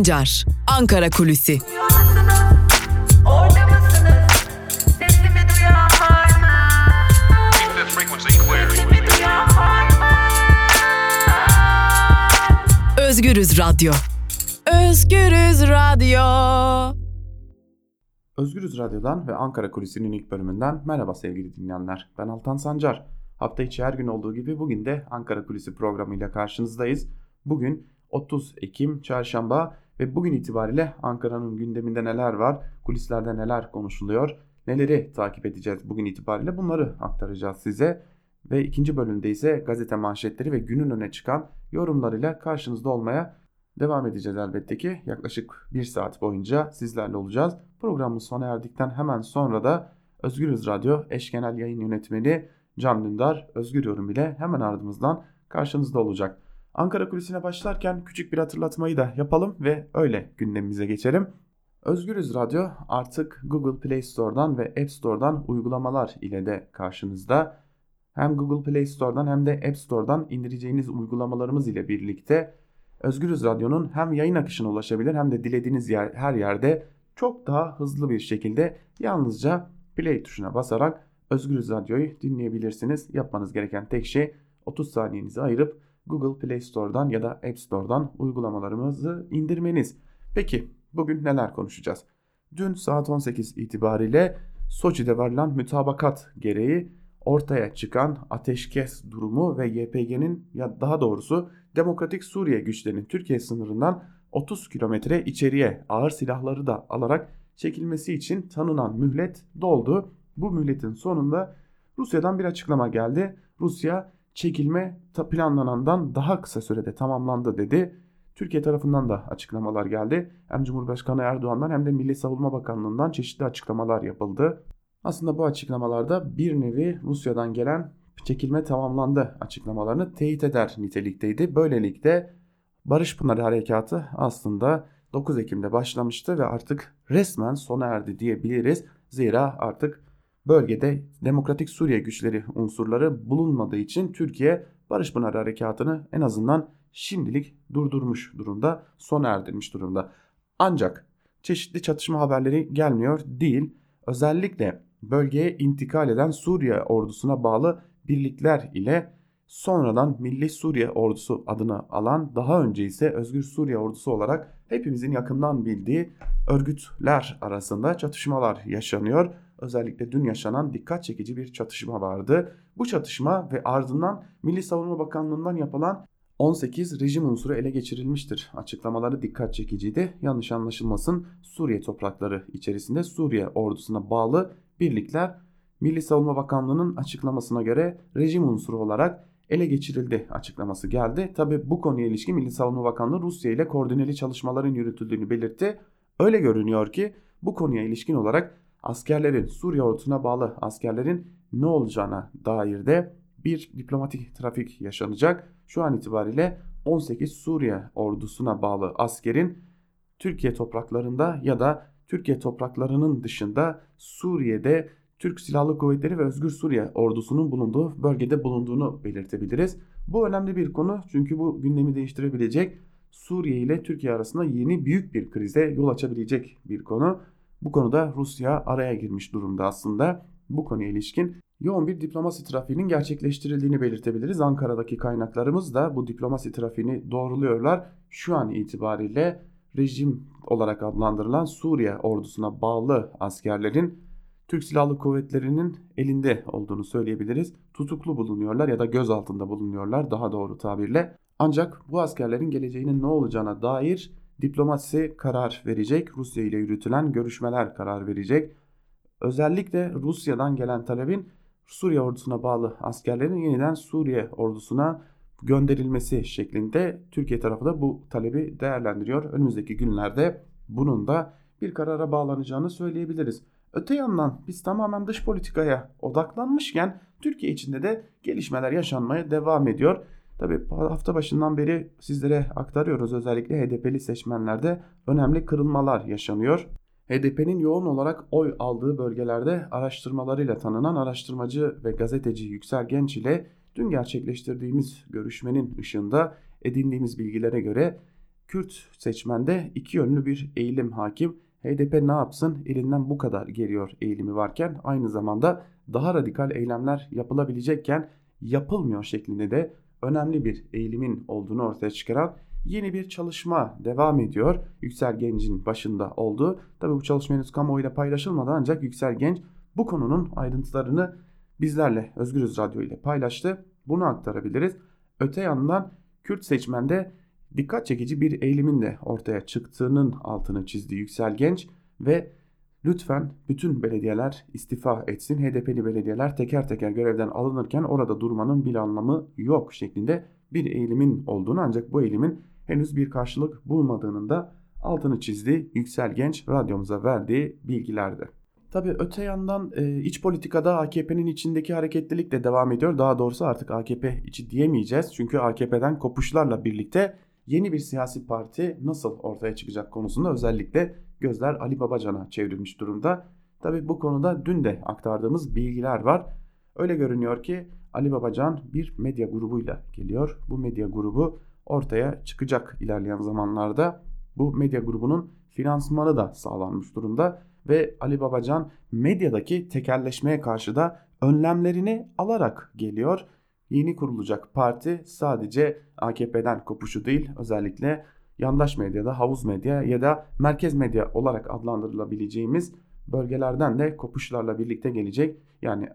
Sancar, Ankara Kulüsi. Özgürüz Radyo. Özgürüz Radyo. Özgürüz Radyo'dan ve Ankara Kulisi'nin ilk bölümünden merhaba sevgili dinleyenler. Ben Altan Sancar. Hafta içi her gün olduğu gibi bugün de Ankara Kulisi programıyla karşınızdayız. Bugün 30 Ekim Çarşamba ve bugün itibariyle Ankara'nın gündeminde neler var, kulislerde neler konuşuluyor, neleri takip edeceğiz bugün itibariyle bunları aktaracağız size. Ve ikinci bölümde ise gazete manşetleri ve günün öne çıkan yorumlarıyla karşınızda olmaya devam edeceğiz elbette ki. Yaklaşık bir saat boyunca sizlerle olacağız. Programımız sona erdikten hemen sonra da Özgürüz Radyo eş genel yayın yönetmeni Can Dündar Özgür Yorum ile hemen ardımızdan karşınızda olacak. Ankara Kulisi'ne başlarken küçük bir hatırlatmayı da yapalım ve öyle gündemimize geçelim. Özgürüz Radyo artık Google Play Store'dan ve App Store'dan uygulamalar ile de karşınızda. Hem Google Play Store'dan hem de App Store'dan indireceğiniz uygulamalarımız ile birlikte Özgürüz Radyo'nun hem yayın akışına ulaşabilir hem de dilediğiniz yer, her yerde çok daha hızlı bir şekilde yalnızca play tuşuna basarak Özgürüz Radyo'yu dinleyebilirsiniz. Yapmanız gereken tek şey 30 saniyenizi ayırıp Google Play Store'dan ya da App Store'dan uygulamalarımızı indirmeniz. Peki bugün neler konuşacağız? Dün saat 18 itibariyle Soçi'de varılan mütabakat gereği ortaya çıkan ateşkes durumu ve YPG'nin ya daha doğrusu Demokratik Suriye güçlerinin Türkiye sınırından 30 kilometre içeriye ağır silahları da alarak çekilmesi için tanınan mühlet doldu. Bu mühletin sonunda Rusya'dan bir açıklama geldi. Rusya çekilme planlanandan daha kısa sürede tamamlandı dedi. Türkiye tarafından da açıklamalar geldi. Hem Cumhurbaşkanı Erdoğan'dan hem de Milli Savunma Bakanlığı'ndan çeşitli açıklamalar yapıldı. Aslında bu açıklamalarda bir nevi Rusya'dan gelen çekilme tamamlandı açıklamalarını teyit eder nitelikteydi. Böylelikle Barış Pınarı Harekatı aslında 9 Ekim'de başlamıştı ve artık resmen sona erdi diyebiliriz. Zira artık bölgede Demokratik Suriye güçleri unsurları bulunmadığı için Türkiye Barış Pınarı Harekatı'nı en azından şimdilik durdurmuş durumda, sona erdirmiş durumda. Ancak çeşitli çatışma haberleri gelmiyor değil. Özellikle bölgeye intikal eden Suriye ordusuna bağlı birlikler ile sonradan Milli Suriye Ordusu adını alan daha önce ise Özgür Suriye Ordusu olarak hepimizin yakından bildiği örgütler arasında çatışmalar yaşanıyor. Özellikle dün yaşanan dikkat çekici bir çatışma vardı. Bu çatışma ve ardından Milli Savunma Bakanlığı'ndan yapılan 18 rejim unsuru ele geçirilmiştir. Açıklamaları dikkat çekiciydi. Yanlış anlaşılmasın Suriye toprakları içerisinde Suriye ordusuna bağlı birlikler Milli Savunma Bakanlığı'nın açıklamasına göre rejim unsuru olarak ele geçirildi açıklaması geldi. Tabi bu konuya ilişkin Milli Savunma Bakanlığı Rusya ile koordineli çalışmaların yürütüldüğünü belirtti. Öyle görünüyor ki bu konuya ilişkin olarak askerlerin Suriye ordusuna bağlı askerlerin ne olacağına dair de bir diplomatik trafik yaşanacak. Şu an itibariyle 18 Suriye ordusuna bağlı askerin Türkiye topraklarında ya da Türkiye topraklarının dışında Suriye'de Türk Silahlı Kuvvetleri ve Özgür Suriye ordusunun bulunduğu bölgede bulunduğunu belirtebiliriz. Bu önemli bir konu çünkü bu gündemi değiştirebilecek Suriye ile Türkiye arasında yeni büyük bir krize yol açabilecek bir konu. Bu konuda Rusya araya girmiş durumda aslında. Bu konuya ilişkin yoğun bir diplomasi trafiğinin gerçekleştirildiğini belirtebiliriz. Ankara'daki kaynaklarımız da bu diplomasi trafiğini doğruluyorlar. Şu an itibariyle rejim olarak adlandırılan Suriye ordusuna bağlı askerlerin Türk Silahlı Kuvvetleri'nin elinde olduğunu söyleyebiliriz. Tutuklu bulunuyorlar ya da gözaltında bulunuyorlar daha doğru tabirle. Ancak bu askerlerin geleceğinin ne olacağına dair diplomasi karar verecek. Rusya ile yürütülen görüşmeler karar verecek. Özellikle Rusya'dan gelen talebin Suriye ordusuna bağlı askerlerin yeniden Suriye ordusuna gönderilmesi şeklinde Türkiye tarafı da bu talebi değerlendiriyor. Önümüzdeki günlerde bunun da bir karara bağlanacağını söyleyebiliriz. Öte yandan biz tamamen dış politikaya odaklanmışken Türkiye içinde de gelişmeler yaşanmaya devam ediyor. Tabi hafta başından beri sizlere aktarıyoruz özellikle HDP'li seçmenlerde önemli kırılmalar yaşanıyor. HDP'nin yoğun olarak oy aldığı bölgelerde araştırmalarıyla tanınan araştırmacı ve gazeteci Yüksel Genç ile dün gerçekleştirdiğimiz görüşmenin ışığında edindiğimiz bilgilere göre Kürt seçmende iki yönlü bir eğilim hakim. HDP ne yapsın elinden bu kadar geliyor eğilimi varken aynı zamanda daha radikal eylemler yapılabilecekken yapılmıyor şeklinde de önemli bir eğilimin olduğunu ortaya çıkaran yeni bir çalışma devam ediyor. Yüksel Genç'in başında oldu. Tabi bu çalışma henüz kamuoyuyla paylaşılmadı ancak Yüksel Genç bu konunun ayrıntılarını bizlerle Özgürüz Radyo ile paylaştı. Bunu aktarabiliriz. Öte yandan Kürt seçmende dikkat çekici bir eğilimin de ortaya çıktığının altını çizdi Yüksel Genç ve lütfen bütün belediyeler istifa etsin. HDP'li belediyeler teker teker görevden alınırken orada durmanın bir anlamı yok şeklinde bir eğilimin olduğunu ancak bu eğilimin henüz bir karşılık bulmadığının da altını çizdi Yüksel Genç radyomuza verdiği bilgilerde. Tabii öte yandan e, iç politikada AKP'nin içindeki hareketlilik de devam ediyor. Daha doğrusu artık AKP içi diyemeyeceğiz. Çünkü AKP'den kopuşlarla birlikte yeni bir siyasi parti nasıl ortaya çıkacak konusunda özellikle gözler Ali Babacan'a çevrilmiş durumda. Tabii bu konuda dün de aktardığımız bilgiler var. Öyle görünüyor ki Ali Babacan bir medya grubuyla geliyor. Bu medya grubu ortaya çıkacak ilerleyen zamanlarda. Bu medya grubunun finansmanı da sağlanmış durumda ve Ali Babacan medyadaki tekerleşmeye karşı da önlemlerini alarak geliyor. Yeni kurulacak parti sadece AKP'den kopuşu değil özellikle yandaş medyada havuz medya ya da merkez medya olarak adlandırılabileceğimiz bölgelerden de kopuşlarla birlikte gelecek. Yani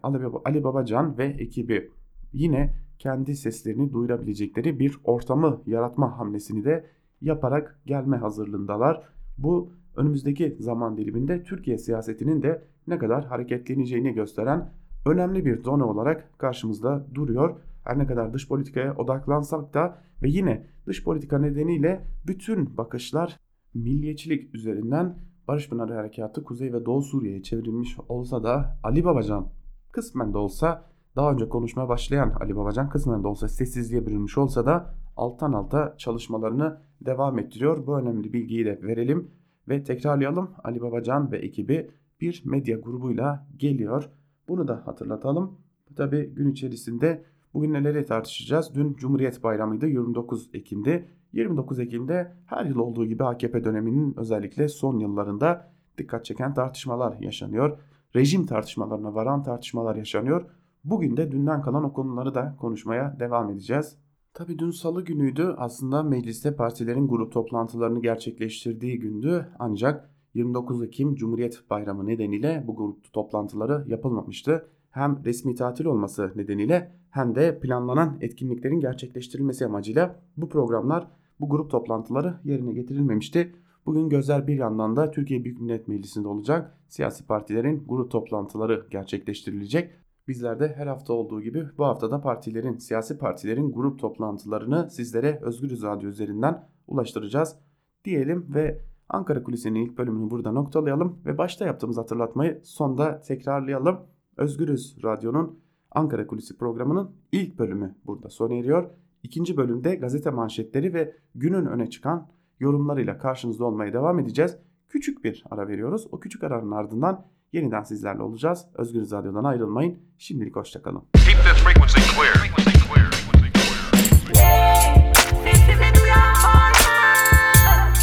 Ali Babacan ve ekibi yine kendi seslerini duyurabilecekleri bir ortamı yaratma hamlesini de yaparak gelme hazırlığındalar. Bu önümüzdeki zaman diliminde Türkiye siyasetinin de ne kadar hareketleneceğini gösteren önemli bir done olarak karşımızda duruyor. Her ne kadar dış politikaya odaklansak da ve yine dış politika nedeniyle bütün bakışlar milliyetçilik üzerinden Barış Pınarı Harekatı Kuzey ve Doğu Suriye'ye çevrilmiş olsa da Ali Babacan kısmen de olsa daha önce konuşmaya başlayan Ali Babacan kısmen de olsa sessizliğe bürünmüş olsa da alttan alta çalışmalarını devam ettiriyor. Bu önemli bilgiyi de verelim ve tekrarlayalım. Ali Babacan ve ekibi bir medya grubuyla geliyor. Bunu da hatırlatalım. Tabi gün içerisinde bugün neleri tartışacağız? Dün Cumhuriyet Bayramı'ydı 29 Ekim'de. 29 Ekim'de her yıl olduğu gibi AKP döneminin özellikle son yıllarında dikkat çeken tartışmalar yaşanıyor. Rejim tartışmalarına varan tartışmalar yaşanıyor. Bugün de dünden kalan o konuları da konuşmaya devam edeceğiz. Tabi dün salı günüydü aslında mecliste partilerin grup toplantılarını gerçekleştirdiği gündü ancak 29 Ekim Cumhuriyet Bayramı nedeniyle bu grup toplantıları yapılmamıştı. Hem resmi tatil olması nedeniyle hem de planlanan etkinliklerin gerçekleştirilmesi amacıyla bu programlar, bu grup toplantıları yerine getirilmemişti. Bugün gözler bir yandan da Türkiye Büyük Millet Meclisi'nde olacak. Siyasi partilerin grup toplantıları gerçekleştirilecek. Bizler de her hafta olduğu gibi bu haftada partilerin, siyasi partilerin grup toplantılarını sizlere Özgürüz Radyo üzerinden ulaştıracağız diyelim ve Ankara Kulisi'nin ilk bölümünü burada noktalayalım ve başta yaptığımız hatırlatmayı sonda tekrarlayalım. Özgürüz Radyo'nun Ankara Kulisi programının ilk bölümü burada sona eriyor. İkinci bölümde gazete manşetleri ve günün öne çıkan yorumlarıyla karşınızda olmaya devam edeceğiz. Küçük bir ara veriyoruz. O küçük aranın ardından yeniden sizlerle olacağız. Özgür Radyo'dan ayrılmayın. Şimdilik hoşçakalın.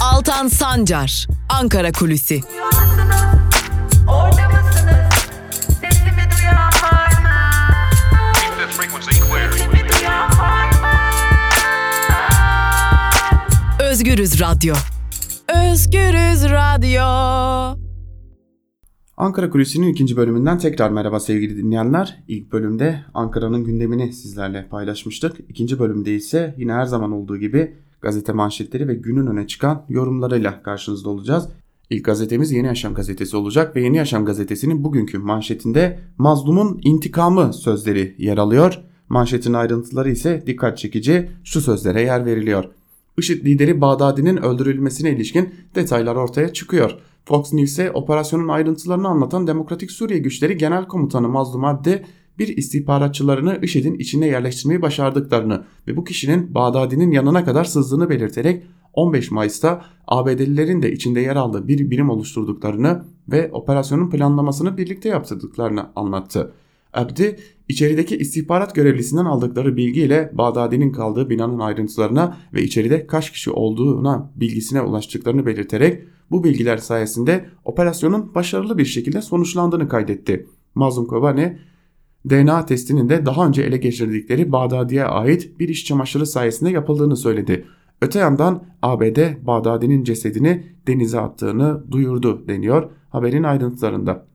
Altan Sancar, Ankara Kulüsi. Özgürüz Radyo. Özgürüz Radyo. Ankara Kulisi'nin ikinci bölümünden tekrar merhaba sevgili dinleyenler. İlk bölümde Ankara'nın gündemini sizlerle paylaşmıştık. İkinci bölümde ise yine her zaman olduğu gibi gazete manşetleri ve günün öne çıkan yorumlarıyla karşınızda olacağız. İlk gazetemiz Yeni Yaşam gazetesi olacak ve Yeni Yaşam gazetesinin bugünkü manşetinde mazlumun intikamı sözleri yer alıyor. Manşetin ayrıntıları ise dikkat çekici şu sözlere yer veriliyor. IŞİD lideri Bağdadi'nin öldürülmesine ilişkin detaylar ortaya çıkıyor. Fox News'e operasyonun ayrıntılarını anlatan Demokratik Suriye Güçleri Genel Komutanı Mazlum Abdi bir istihbaratçılarını IŞİD'in içine yerleştirmeyi başardıklarını ve bu kişinin Bağdadi'nin yanına kadar sızdığını belirterek 15 Mayıs'ta ABD'lilerin de içinde yer aldığı bir birim oluşturduklarını ve operasyonun planlamasını birlikte yaptırdıklarını anlattı. Abdi içerideki istihbarat görevlisinden aldıkları bilgiyle Bağdadi'nin kaldığı binanın ayrıntılarına ve içeride kaç kişi olduğuna bilgisine ulaştıklarını belirterek bu bilgiler sayesinde operasyonun başarılı bir şekilde sonuçlandığını kaydetti. Mazlum Kobani DNA testinin de daha önce ele geçirdikleri Bağdadi'ye ait bir iş çamaşırı sayesinde yapıldığını söyledi. Öte yandan ABD Bağdadi'nin cesedini denize attığını duyurdu deniyor haberin ayrıntılarında.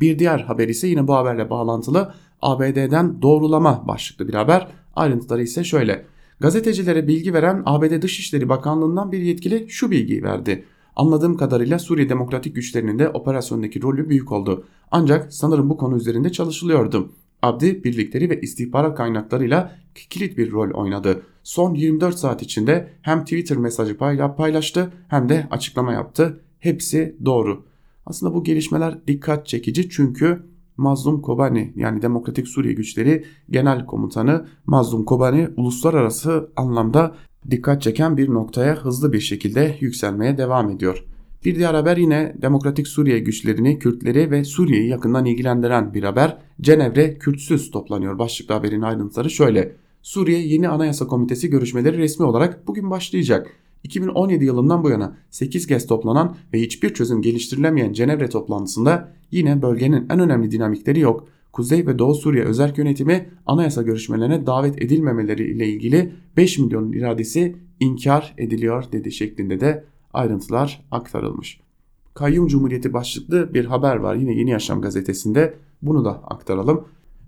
Bir diğer haber ise yine bu haberle bağlantılı ABD'den doğrulama başlıklı bir haber. Ayrıntıları ise şöyle. Gazetecilere bilgi veren ABD Dışişleri Bakanlığı'ndan bir yetkili şu bilgiyi verdi. Anladığım kadarıyla Suriye Demokratik Güçlerinin de operasyondaki rolü büyük oldu. Ancak sanırım bu konu üzerinde çalışılıyordu. Abdi birlikleri ve istihbarat kaynaklarıyla kilit bir rol oynadı. Son 24 saat içinde hem Twitter mesajı paylaştı hem de açıklama yaptı. Hepsi doğru. Aslında bu gelişmeler dikkat çekici çünkü Mazlum Kobani yani Demokratik Suriye Güçleri Genel Komutanı Mazlum Kobani uluslararası anlamda dikkat çeken bir noktaya hızlı bir şekilde yükselmeye devam ediyor. Bir diğer haber yine Demokratik Suriye güçlerini, Kürtleri ve Suriye'yi yakından ilgilendiren bir haber. Cenevre Kürtsüz toplanıyor. Başlıklı haberin ayrıntıları şöyle. Suriye Yeni Anayasa Komitesi görüşmeleri resmi olarak bugün başlayacak. 2017 yılından bu yana 8 kez toplanan ve hiçbir çözüm geliştirilemeyen Cenevre toplantısında yine bölgenin en önemli dinamikleri yok. Kuzey ve Doğu Suriye özel yönetimi anayasa görüşmelerine davet edilmemeleri ile ilgili 5 milyonun iradesi inkar ediliyor dedi şeklinde de ayrıntılar aktarılmış. Kayyum Cumhuriyeti başlıklı bir haber var yine Yeni Yaşam gazetesinde bunu da aktaralım.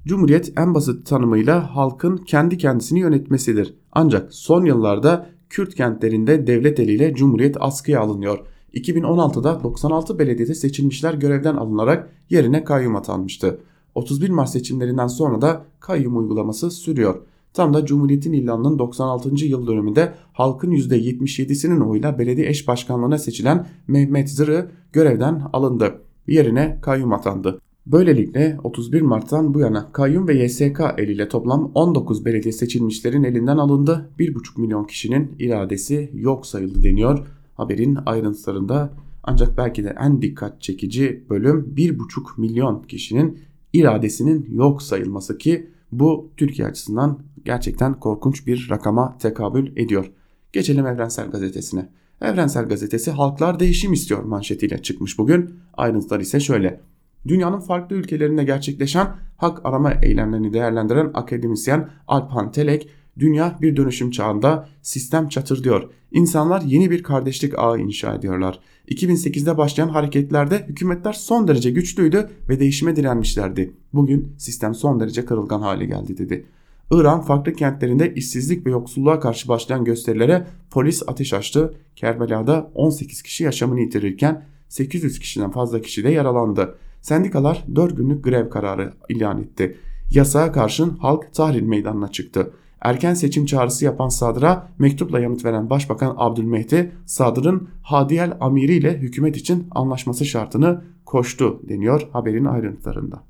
Cumhuriyet en basit tanımıyla halkın kendi kendisini yönetmesidir. Ancak son yıllarda Kürt kentlerinde devlet eliyle Cumhuriyet askıya alınıyor. 2016'da 96 belediyede seçilmişler görevden alınarak yerine kayyum atanmıştı. 31 Mart seçimlerinden sonra da kayyum uygulaması sürüyor. Tam da Cumhuriyet'in ilanının 96. yıl dönümünde halkın %77'sinin oyuyla belediye eş başkanlığına seçilen Mehmet Zırı görevden alındı. Yerine kayyum atandı. Böylelikle 31 Mart'tan bu yana kayyum ve YSK eliyle toplam 19 belediye seçilmişlerin elinden alındı. 1,5 milyon kişinin iradesi yok sayıldı deniyor haberin ayrıntılarında. Ancak belki de en dikkat çekici bölüm 1,5 milyon kişinin iradesinin yok sayılması ki bu Türkiye açısından gerçekten korkunç bir rakama tekabül ediyor. Geçelim Evrensel Gazetesi'ne. Evrensel Gazetesi halklar değişim istiyor manşetiyle çıkmış bugün. Ayrıntılar ise şöyle. Dünyanın farklı ülkelerinde gerçekleşen hak arama eylemlerini değerlendiren akademisyen Alpan Telek, dünya bir dönüşüm çağında sistem çatır diyor. İnsanlar yeni bir kardeşlik ağı inşa ediyorlar. 2008'de başlayan hareketlerde hükümetler son derece güçlüydü ve değişime direnmişlerdi. Bugün sistem son derece kırılgan hale geldi dedi. İran farklı kentlerinde işsizlik ve yoksulluğa karşı başlayan gösterilere polis ateş açtı. Kerbela'da 18 kişi yaşamını yitirirken 800 kişiden fazla kişi de yaralandı. Sendikalar 4 günlük grev kararı ilan etti. Yasağa karşın halk Tahrir Meydanı'na çıktı. Erken seçim çağrısı yapan Sadır'a mektupla yanıt veren Başbakan Abdülmehdi, Sadır'ın Hadiyel Amiri ile hükümet için anlaşması şartını koştu deniyor haberin ayrıntılarında.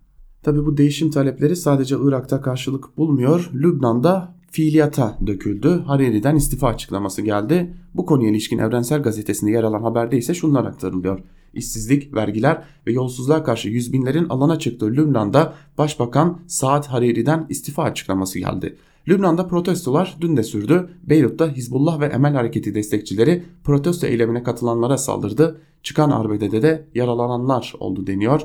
Tabi bu değişim talepleri sadece Irak'ta karşılık bulmuyor. Lübnan'da fiiliyata döküldü. Hariri'den istifa açıklaması geldi. Bu konuya ilişkin Evrensel Gazetesi'nde yer alan haberde ise şunlar aktarılıyor. İşsizlik, vergiler ve yolsuzluğa karşı yüz binlerin alana çıktığı Lübnan'da Başbakan Saad Hariri'den istifa açıklaması geldi. Lübnan'da protestolar dün de sürdü. Beyrut'ta Hizbullah ve Emel Hareketi destekçileri protesto eylemine katılanlara saldırdı. Çıkan arbedede de yaralananlar oldu deniyor.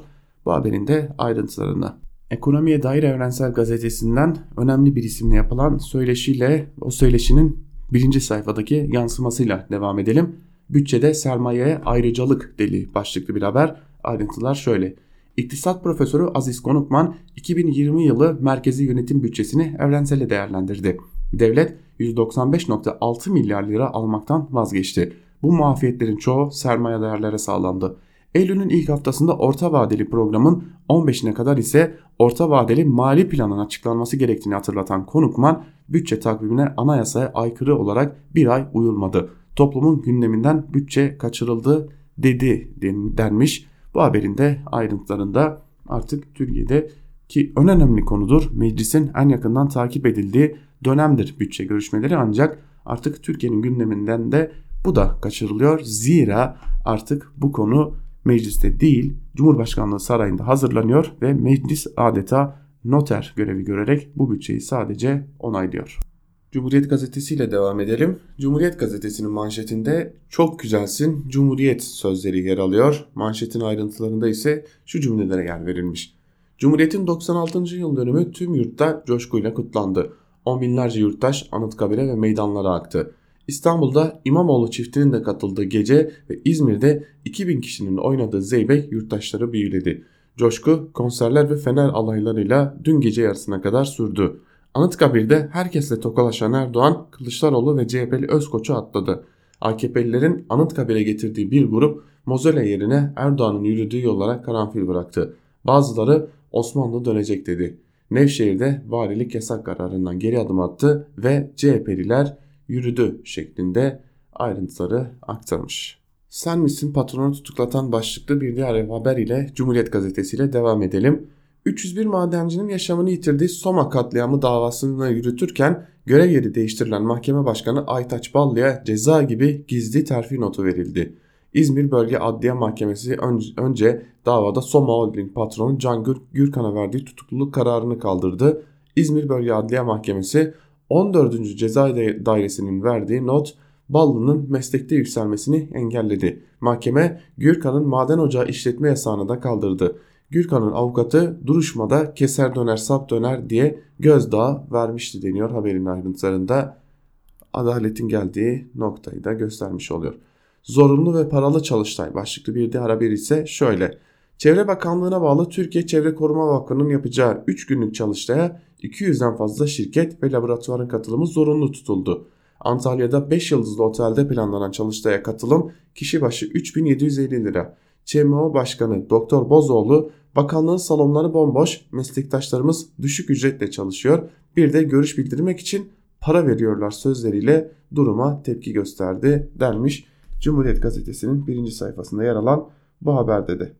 Bu haberin de ayrıntılarını. Ekonomiye dair Evrensel Gazetesi'nden önemli bir isimle yapılan söyleşiyle o söyleşinin birinci sayfadaki yansımasıyla devam edelim. Bütçede sermayeye ayrıcalık deli başlıklı bir haber. Ayrıntılar şöyle. İktisat Profesörü Aziz Konukman 2020 yılı merkezi yönetim bütçesini evrensele değerlendirdi. Devlet 195.6 milyar lira almaktan vazgeçti. Bu muafiyetlerin çoğu sermaye değerlere sağlandı. Eylül'ün ilk haftasında orta vadeli programın 15'ine kadar ise orta vadeli mali planın açıklanması gerektiğini hatırlatan Konukman, bütçe takvimine anayasaya aykırı olarak bir ay uyulmadı. Toplumun gündeminden bütçe kaçırıldı dedi denmiş. Bu haberin de ayrıntılarında artık Türkiye'de ki en önemli konudur meclisin en yakından takip edildiği dönemdir bütçe görüşmeleri ancak artık Türkiye'nin gündeminden de bu da kaçırılıyor. Zira artık bu konu mecliste değil Cumhurbaşkanlığı sarayında hazırlanıyor ve meclis adeta noter görevi görerek bu bütçeyi sadece onaylıyor. Cumhuriyet Gazetesi ile devam edelim. Cumhuriyet Gazetesi'nin manşetinde çok güzelsin Cumhuriyet sözleri yer alıyor. Manşetin ayrıntılarında ise şu cümlelere yer verilmiş. Cumhuriyet'in 96. yıl dönümü tüm yurtta coşkuyla kutlandı. On binlerce yurttaş Anıtkabir'e ve meydanlara aktı. İstanbul'da İmamoğlu çiftinin de katıldığı gece ve İzmir'de 2000 kişinin oynadığı zeybek yurttaşları büyüledi. Coşku konserler ve fener alaylarıyla dün gece yarısına kadar sürdü. Anıtkabir'de herkesle tokalaşan Erdoğan, Kılıçdaroğlu ve CHP'li Özkoç'u atladı. AKP'lilerin Anıtkabir'e getirdiği bir grup Mozele yerine Erdoğan'ın yürüdüğü yollara karanfil bıraktı. Bazıları Osmanlı dönecek dedi. Nevşehir'de valilik yasak kararından geri adım attı ve CHP'liler yürüdü şeklinde ayrıntıları aktarmış. Sen misin patronu tutuklatan başlıklı bir diğer haber ile Cumhuriyet Gazetesi ile devam edelim. 301 madencinin yaşamını yitirdiği Soma katliamı davasını yürütürken görev yeri değiştirilen mahkeme başkanı Aytaç Ballı'ya ceza gibi gizli terfi notu verildi. İzmir Bölge Adliye Mahkemesi önce davada Soma Holding patronu Can Gürkan'a verdiği tutukluluk kararını kaldırdı. İzmir Bölge Adliye Mahkemesi 14. Ceza Dairesi'nin verdiği not Ballı'nın meslekte yükselmesini engelledi. Mahkeme Gürkan'ın maden ocağı işletme yasağını da kaldırdı. Gürkan'ın avukatı duruşmada keser döner sap döner diye gözdağı vermişti deniyor haberin ayrıntılarında. Adaletin geldiği noktayı da göstermiş oluyor. Zorunlu ve paralı çalıştay başlıklı bir diğer haber ise şöyle. Çevre Bakanlığı'na bağlı Türkiye Çevre Koruma Vakfı'nın yapacağı 3 günlük çalıştaya 200'den fazla şirket ve laboratuvarın katılımı zorunlu tutuldu. Antalya'da 5 yıldızlı otelde planlanan çalıştaya katılım kişi başı 3750 lira. ÇMO Başkanı Doktor Bozoğlu bakanlığın salonları bomboş, meslektaşlarımız düşük ücretle çalışıyor. Bir de görüş bildirmek için para veriyorlar sözleriyle duruma tepki gösterdi denmiş. Cumhuriyet Gazetesi'nin birinci sayfasında yer alan bu haberde de.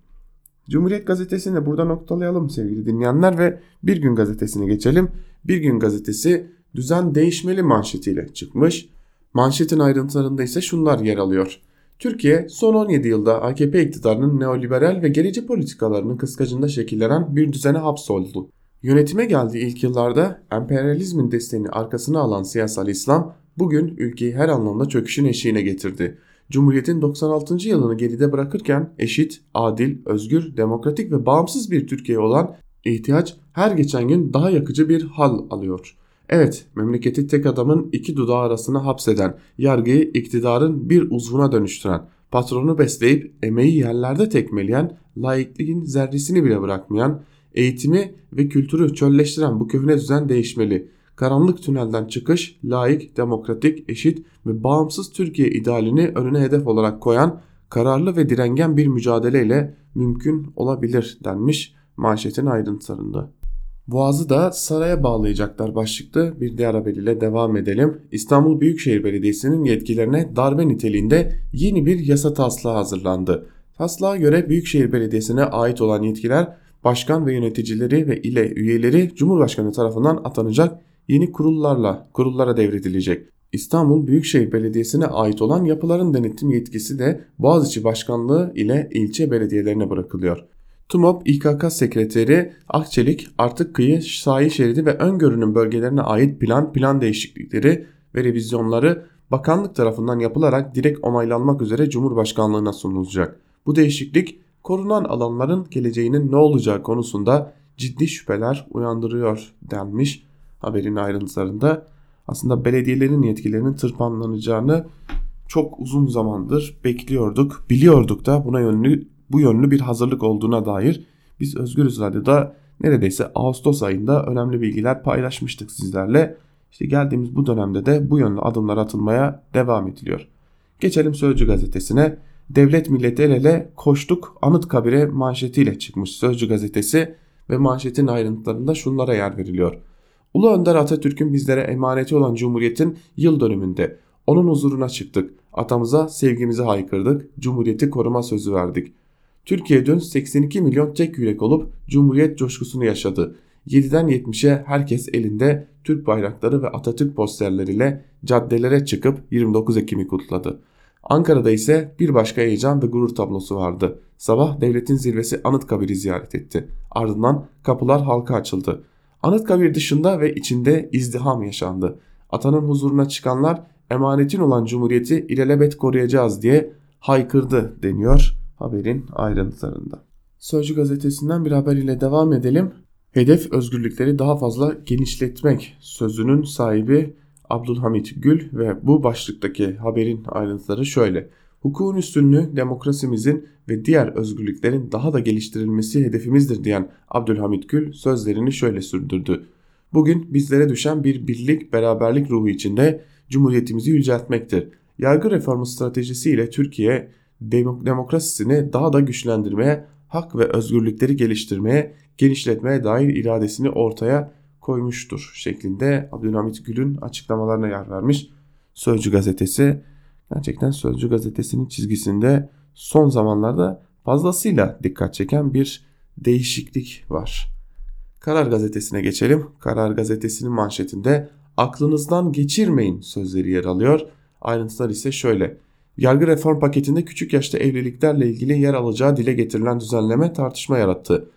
Cumhuriyet Gazetesi'ni de burada noktalayalım sevgili dinleyenler ve Bir Gün Gazetesi'ne geçelim. Bir Gün Gazetesi düzen değişmeli manşetiyle çıkmış. Manşetin ayrıntılarında ise şunlar yer alıyor. Türkiye son 17 yılda AKP iktidarının neoliberal ve gerici politikalarının kıskacında şekillenen bir düzene hapsoldu. Yönetime geldiği ilk yıllarda emperyalizmin desteğini arkasına alan siyasal İslam bugün ülkeyi her anlamda çöküşün eşiğine getirdi. Cumhuriyetin 96. yılını geride bırakırken eşit, adil, özgür, demokratik ve bağımsız bir Türkiye olan ihtiyaç her geçen gün daha yakıcı bir hal alıyor. Evet, memleketi tek adamın iki dudağı arasına hapseden, yargıyı iktidarın bir uzvuna dönüştüren, patronu besleyip emeği yerlerde tekmeleyen, laikliğin zerresini bile bırakmayan, eğitimi ve kültürü çölleştiren bu köhne düzen değişmeli. Karanlık tünelden çıkış, laik, demokratik, eşit ve bağımsız Türkiye idealini önüne hedef olarak koyan, kararlı ve direngen bir mücadeleyle mümkün olabilir denmiş manşetin ayrıntılarında. Boğaz'ı da saraya bağlayacaklar başlıklı bir diğer haberiyle devam edelim. İstanbul Büyükşehir Belediyesi'nin yetkilerine darbe niteliğinde yeni bir yasa taslağı hazırlandı. Taslağa göre Büyükşehir Belediyesi'ne ait olan yetkiler başkan ve yöneticileri ve ile üyeleri Cumhurbaşkanı tarafından atanacak yeni kurullarla kurullara devredilecek. İstanbul Büyükşehir Belediyesi'ne ait olan yapıların denetim yetkisi de Boğaziçi Başkanlığı ile ilçe belediyelerine bırakılıyor. TUMOP İKK Sekreteri Akçelik artık kıyı, sahil şeridi ve öngörünün bölgelerine ait plan, plan değişiklikleri ve revizyonları bakanlık tarafından yapılarak direkt onaylanmak üzere Cumhurbaşkanlığına sunulacak. Bu değişiklik korunan alanların geleceğinin ne olacağı konusunda ciddi şüpheler uyandırıyor denmiş haberin ayrıntılarında. Aslında belediyelerin yetkilerinin tırpanlanacağını çok uzun zamandır bekliyorduk. Biliyorduk da buna yönlü bu yönlü bir hazırlık olduğuna dair biz Özgürüz Radyo'da neredeyse Ağustos ayında önemli bilgiler paylaşmıştık sizlerle. İşte geldiğimiz bu dönemde de bu yönlü adımlar atılmaya devam ediliyor. Geçelim Sözcü gazetesine. Devlet millet el ele koştuk Anıtkabir'e manşetiyle çıkmış Sözcü gazetesi ve manşetin ayrıntılarında şunlara yer veriliyor. Ulu Önder Atatürk'ün bizlere emaneti olan Cumhuriyet'in yıl dönümünde onun huzuruna çıktık. Atamıza sevgimizi haykırdık. Cumhuriyeti koruma sözü verdik. Türkiye dün 82 milyon tek yürek olup Cumhuriyet coşkusunu yaşadı. 7'den 70'e herkes elinde Türk bayrakları ve Atatürk posterleriyle caddelere çıkıp 29 Ekim'i kutladı. Ankara'da ise bir başka heyecan ve gurur tablosu vardı. Sabah devletin zirvesi Anıtkabir'i ziyaret etti. Ardından kapılar halka açıldı. Anıtkabir dışında ve içinde izdiham yaşandı. Atanın huzuruna çıkanlar emanetin olan cumhuriyeti ilelebet koruyacağız diye haykırdı deniyor haberin ayrıntılarında. Sözcü gazetesinden bir haber ile devam edelim. Hedef özgürlükleri daha fazla genişletmek sözünün sahibi Abdülhamit Gül ve bu başlıktaki haberin ayrıntıları şöyle. Hukukun üstünlüğü demokrasimizin ve diğer özgürlüklerin daha da geliştirilmesi hedefimizdir diyen Abdülhamit Gül sözlerini şöyle sürdürdü. Bugün bizlere düşen bir birlik beraberlik ruhu içinde cumhuriyetimizi yüceltmektir. Yargı reformu stratejisiyle Türkiye demokrasisini daha da güçlendirmeye, hak ve özgürlükleri geliştirmeye, genişletmeye dair iradesini ortaya koymuştur şeklinde Abdülhamit Gül'ün açıklamalarına yer vermiş. Sözcü gazetesi gerçekten Sözcü gazetesinin çizgisinde son zamanlarda fazlasıyla dikkat çeken bir değişiklik var. Karar gazetesine geçelim. Karar gazetesinin manşetinde aklınızdan geçirmeyin sözleri yer alıyor. Ayrıntılar ise şöyle. Yargı reform paketinde küçük yaşta evliliklerle ilgili yer alacağı dile getirilen düzenleme tartışma yarattı.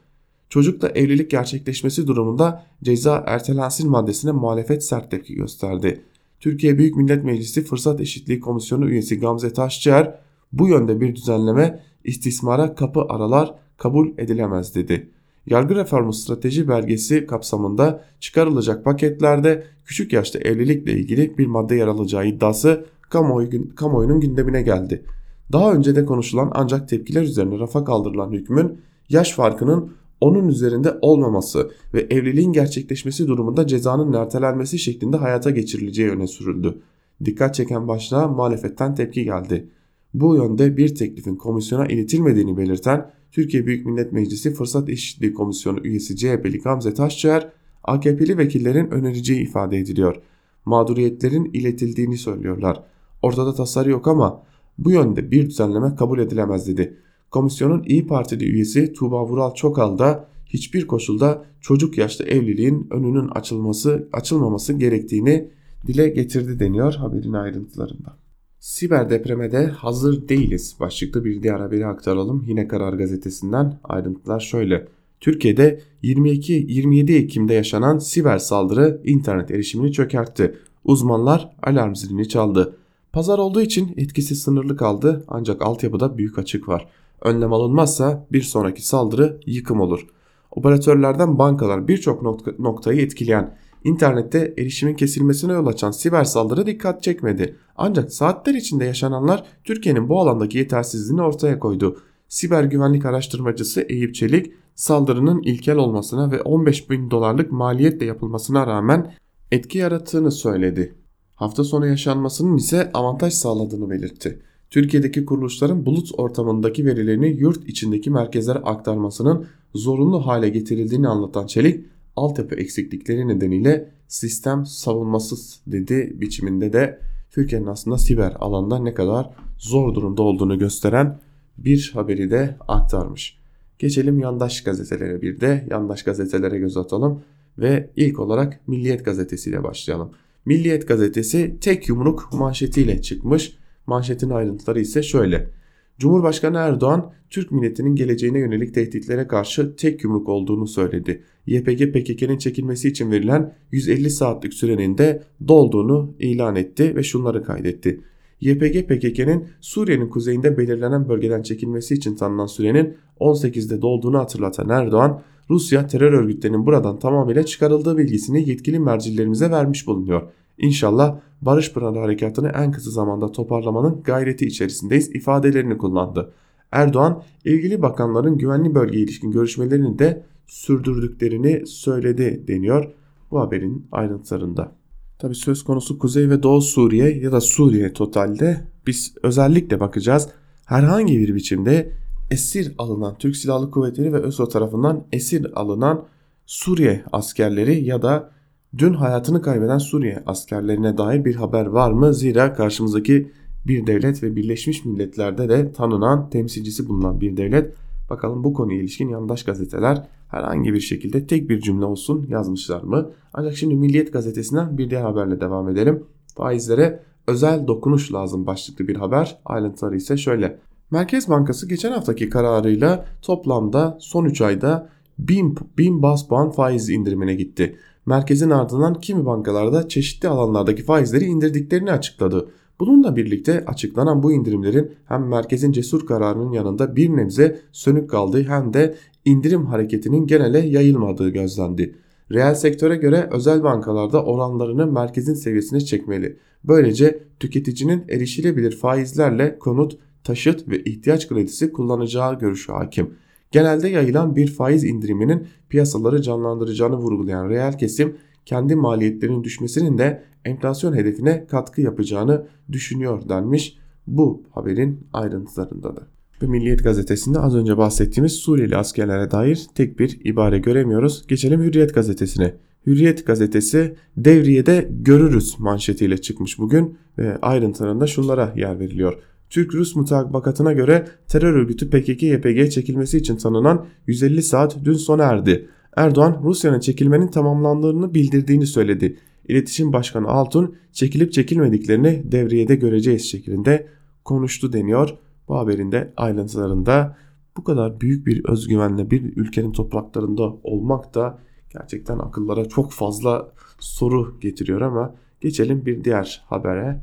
Çocukla evlilik gerçekleşmesi durumunda ceza ertelensin maddesine muhalefet sert tepki gösterdi. Türkiye Büyük Millet Meclisi Fırsat Eşitliği Komisyonu üyesi Gamze Taşçıer bu yönde bir düzenleme istismara kapı aralar kabul edilemez dedi. Yargı reformu strateji belgesi kapsamında çıkarılacak paketlerde küçük yaşta evlilikle ilgili bir madde yer alacağı iddiası kamuoyu, kamuoyunun gündemine geldi. Daha önce de konuşulan ancak tepkiler üzerine rafa kaldırılan hükmün yaş farkının onun üzerinde olmaması ve evliliğin gerçekleşmesi durumunda cezanın ertelenmesi şeklinde hayata geçirileceği öne sürüldü. Dikkat çeken başlığa muhalefetten tepki geldi. Bu yönde bir teklifin komisyona iletilmediğini belirten Türkiye Büyük Millet Meclisi Fırsat Eşitliği Komisyonu üyesi CHP'li Gamze Taşçıer, AKP'li vekillerin önereceği ifade ediliyor. Mağduriyetlerin iletildiğini söylüyorlar. Ortada tasarı yok ama bu yönde bir düzenleme kabul edilemez dedi. Komisyonun İyi Partili üyesi Tuğba Vural Çokal da hiçbir koşulda çocuk yaşta evliliğin önünün açılması açılmaması gerektiğini dile getirdi deniyor haberin ayrıntılarında. Siber depreme de hazır değiliz başlıklı bir diğer haberi aktaralım. Yine Karar Gazetesi'nden ayrıntılar şöyle. Türkiye'de 22-27 Ekim'de yaşanan siber saldırı internet erişimini çökertti. Uzmanlar alarm zilini çaldı. Pazar olduğu için etkisi sınırlı kaldı ancak altyapıda büyük açık var. Önlem alınmazsa bir sonraki saldırı yıkım olur. Operatörlerden bankalar birçok noktayı etkileyen internette erişimin kesilmesine yol açan siber saldırı dikkat çekmedi. Ancak saatler içinde yaşananlar Türkiye'nin bu alandaki yetersizliğini ortaya koydu. Siber güvenlik araştırmacısı Eyüp Çelik saldırının ilkel olmasına ve 15 bin dolarlık maliyetle yapılmasına rağmen etki yarattığını söyledi. Hafta sonu yaşanmasının ise avantaj sağladığını belirtti. Türkiye'deki kuruluşların bulut ortamındaki verilerini yurt içindeki merkezlere aktarmasının zorunlu hale getirildiğini anlatan Çelik, altyapı eksiklikleri nedeniyle sistem savunmasız dedi biçiminde de Türkiye'nin aslında siber alanda ne kadar zor durumda olduğunu gösteren bir haberi de aktarmış. Geçelim yandaş gazetelere bir de yandaş gazetelere göz atalım ve ilk olarak Milliyet Gazetesi ile başlayalım. Milliyet Gazetesi tek yumruk manşetiyle çıkmış. Manşetin ayrıntıları ise şöyle. Cumhurbaşkanı Erdoğan, Türk milletinin geleceğine yönelik tehditlere karşı tek yumruk olduğunu söyledi. YPG PKK'nın çekilmesi için verilen 150 saatlik sürenin de dolduğunu ilan etti ve şunları kaydetti. YPG PKK'nın Suriye'nin kuzeyinde belirlenen bölgeden çekilmesi için tanınan sürenin 18'de dolduğunu hatırlatan Erdoğan, Rusya terör örgütlerinin buradan tamamıyla çıkarıldığı bilgisini yetkili mercilerimize vermiş bulunuyor. İnşallah Barış Pınarı Harekatı'nı en kısa zamanda toparlamanın gayreti içerisindeyiz ifadelerini kullandı. Erdoğan ilgili bakanların güvenli bölgeye ilişkin görüşmelerini de sürdürdüklerini söyledi deniyor bu haberin ayrıntılarında. Tabi söz konusu Kuzey ve Doğu Suriye ya da Suriye totalde biz özellikle bakacağız. Herhangi bir biçimde esir alınan Türk Silahlı Kuvvetleri ve ÖSO tarafından esir alınan Suriye askerleri ya da dün hayatını kaybeden Suriye askerlerine dair bir haber var mı? Zira karşımızdaki bir devlet ve Birleşmiş Milletler'de de tanınan temsilcisi bulunan bir devlet. Bakalım bu konuya ilişkin yandaş gazeteler herhangi bir şekilde tek bir cümle olsun yazmışlar mı? Ancak şimdi Milliyet gazetesinden bir diğer haberle devam edelim. Faizlere özel dokunuş lazım başlıklı bir haber. Ayrıntıları ise şöyle. Merkez Bankası geçen haftaki kararıyla toplamda son 3 ayda 1000, 1000 bas puan faiz indirimine gitti. Merkezin ardından kimi bankalarda çeşitli alanlardaki faizleri indirdiklerini açıkladı. Bununla birlikte açıklanan bu indirimlerin hem merkezin cesur kararının yanında bir nebze sönük kaldığı hem de indirim hareketinin genele yayılmadığı gözlendi. Reel sektöre göre özel bankalarda oranlarını merkezin seviyesine çekmeli. Böylece tüketicinin erişilebilir faizlerle konut, taşıt ve ihtiyaç kredisi kullanacağı görüşü hakim. Genelde yayılan bir faiz indiriminin piyasaları canlandıracağını vurgulayan reel kesim kendi maliyetlerinin düşmesinin de enflasyon hedefine katkı yapacağını düşünüyor denmiş bu haberin ayrıntılarında da. Ve Milliyet gazetesinde az önce bahsettiğimiz Suriyeli askerlere dair tek bir ibare göremiyoruz. Geçelim Hürriyet gazetesine. Hürriyet gazetesi devriyede görürüz manşetiyle çıkmış bugün ve ayrıntılarında şunlara yer veriliyor. Türk-Rus mutabakatına göre terör örgütü PKK-YPG çekilmesi için tanınan 150 saat dün sona erdi. Erdoğan Rusya'nın çekilmenin tamamlandığını bildirdiğini söyledi. İletişim Başkanı Altun çekilip çekilmediklerini devriyede göreceğiz şeklinde konuştu deniyor. Bu haberin de ayrıntılarında bu kadar büyük bir özgüvenle bir ülkenin topraklarında olmak da gerçekten akıllara çok fazla soru getiriyor ama geçelim bir diğer habere.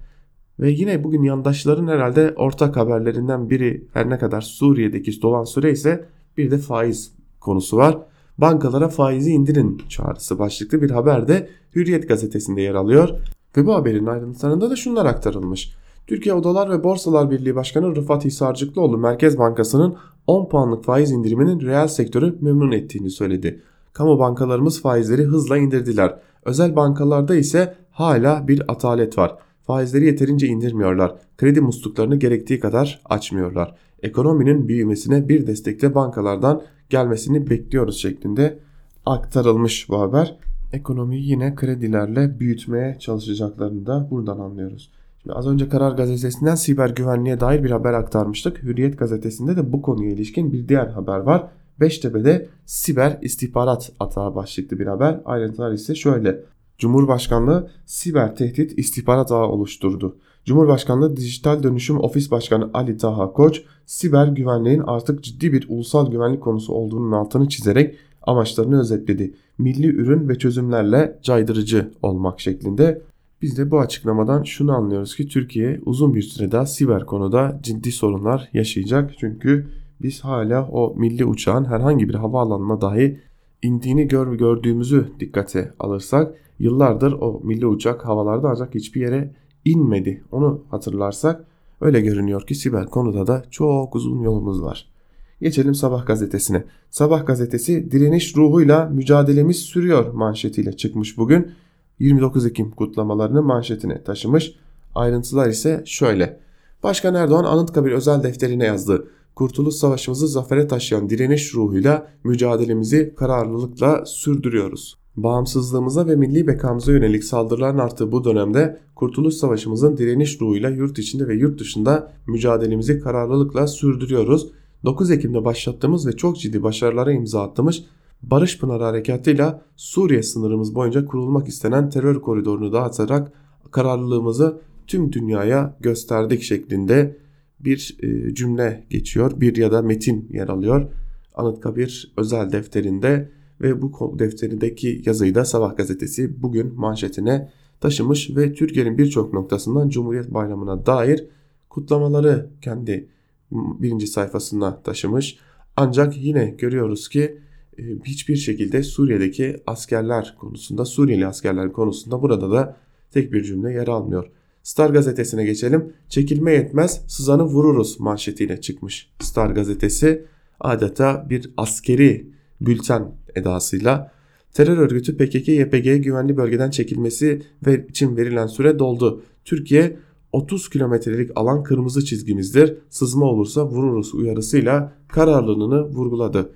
Ve yine bugün yandaşların herhalde ortak haberlerinden biri her ne kadar Suriye'deki dolan süre ise bir de faiz konusu var. Bankalara faizi indirin çağrısı başlıklı bir haber de Hürriyet gazetesinde yer alıyor. Ve bu haberin ayrıntılarında da şunlar aktarılmış. Türkiye Odalar ve Borsalar Birliği Başkanı Rıfat Hisarcıklıoğlu Merkez Bankası'nın 10 puanlık faiz indiriminin reel sektörü memnun ettiğini söyledi. Kamu bankalarımız faizleri hızla indirdiler. Özel bankalarda ise hala bir atalet var. Faizleri yeterince indirmiyorlar. Kredi musluklarını gerektiği kadar açmıyorlar. Ekonominin büyümesine bir destekle bankalardan gelmesini bekliyoruz şeklinde aktarılmış bu haber. Ekonomiyi yine kredilerle büyütmeye çalışacaklarını da buradan anlıyoruz. Şimdi az önce Karar Gazetesi'nden siber güvenliğe dair bir haber aktarmıştık. Hürriyet Gazetesi'nde de bu konuya ilişkin bir diğer haber var. Beştepe'de siber istihbarat atağı başlıklı bir haber. Ayrıntılar ise şöyle. Cumhurbaşkanlığı siber tehdit istihbarat ağı oluşturdu. Cumhurbaşkanlığı Dijital Dönüşüm Ofis Başkanı Ali Taha Koç, siber güvenliğin artık ciddi bir ulusal güvenlik konusu olduğunun altını çizerek amaçlarını özetledi. Milli ürün ve çözümlerle caydırıcı olmak şeklinde. Biz de bu açıklamadan şunu anlıyoruz ki Türkiye uzun bir süre daha siber konuda ciddi sorunlar yaşayacak. Çünkü biz hala o milli uçağın herhangi bir havaalanına dahi indiğini gör, gördüğümüzü dikkate alırsak yıllardır o milli uçak havalarda ancak hiçbir yere inmedi. Onu hatırlarsak öyle görünüyor ki siber konuda da çok uzun yolumuz var. Geçelim Sabah gazetesine. Sabah gazetesi direniş ruhuyla mücadelemiz sürüyor manşetiyle çıkmış bugün. 29 Ekim kutlamalarını manşetine taşımış. Ayrıntılar ise şöyle. Başkan Erdoğan Anıtkabir özel defterine yazdı. Kurtuluş Savaşımızı zafere taşıyan direniş ruhuyla mücadelemizi kararlılıkla sürdürüyoruz. Bağımsızlığımıza ve milli bekamıza yönelik saldırıların arttığı bu dönemde Kurtuluş Savaşımızın direniş ruhuyla yurt içinde ve yurt dışında mücadelemizi kararlılıkla sürdürüyoruz. 9 Ekim'de başlattığımız ve çok ciddi başarılara imza attığımız Barış Pınarı Harekatı'yla Suriye sınırımız boyunca kurulmak istenen terör koridorunu dağıtarak kararlılığımızı tüm dünyaya gösterdik şeklinde bir e, cümle geçiyor. Bir ya da metin yer alıyor. Anıtkabir özel defterinde ve bu defterindeki yazıyı da Sabah gazetesi bugün manşetine taşımış ve Türkiye'nin birçok noktasından Cumhuriyet Bayramı'na dair kutlamaları kendi birinci sayfasına taşımış. Ancak yine görüyoruz ki e, hiçbir şekilde Suriye'deki askerler konusunda, Suriyeli askerler konusunda burada da tek bir cümle yer almıyor. Star gazetesine geçelim. Çekilme yetmez sızanı vururuz manşetiyle çıkmış. Star gazetesi adeta bir askeri bülten edasıyla terör örgütü PKK-YPG güvenli bölgeden çekilmesi ve için verilen süre doldu. Türkiye 30 kilometrelik alan kırmızı çizgimizdir. Sızma olursa vururuz uyarısıyla kararlılığını vurguladı.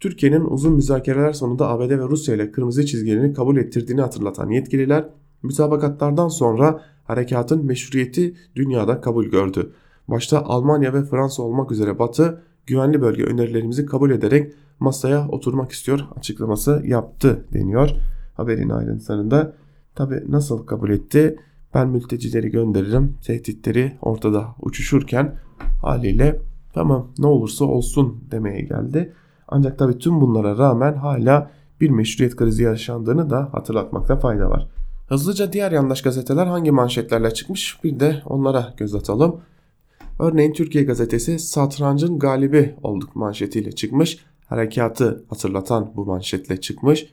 Türkiye'nin uzun müzakereler sonunda ABD ve Rusya ile kırmızı çizgilerini kabul ettirdiğini hatırlatan yetkililer mütabakatlardan sonra harekatın meşruiyeti dünyada kabul gördü. Başta Almanya ve Fransa olmak üzere Batı güvenli bölge önerilerimizi kabul ederek masaya oturmak istiyor açıklaması yaptı deniyor haberin ayrıntılarında. Tabi nasıl kabul etti? Ben mültecileri gönderirim. Tehditleri ortada uçuşurken haliyle tamam ne olursa olsun demeye geldi. Ancak tabi tüm bunlara rağmen hala bir meşruiyet krizi yaşandığını da hatırlatmakta fayda var. Hızlıca diğer yandaş gazeteler hangi manşetlerle çıkmış bir de onlara göz atalım. Örneğin Türkiye gazetesi satrancın galibi olduk manşetiyle çıkmış. Harekatı hatırlatan bu manşetle çıkmış.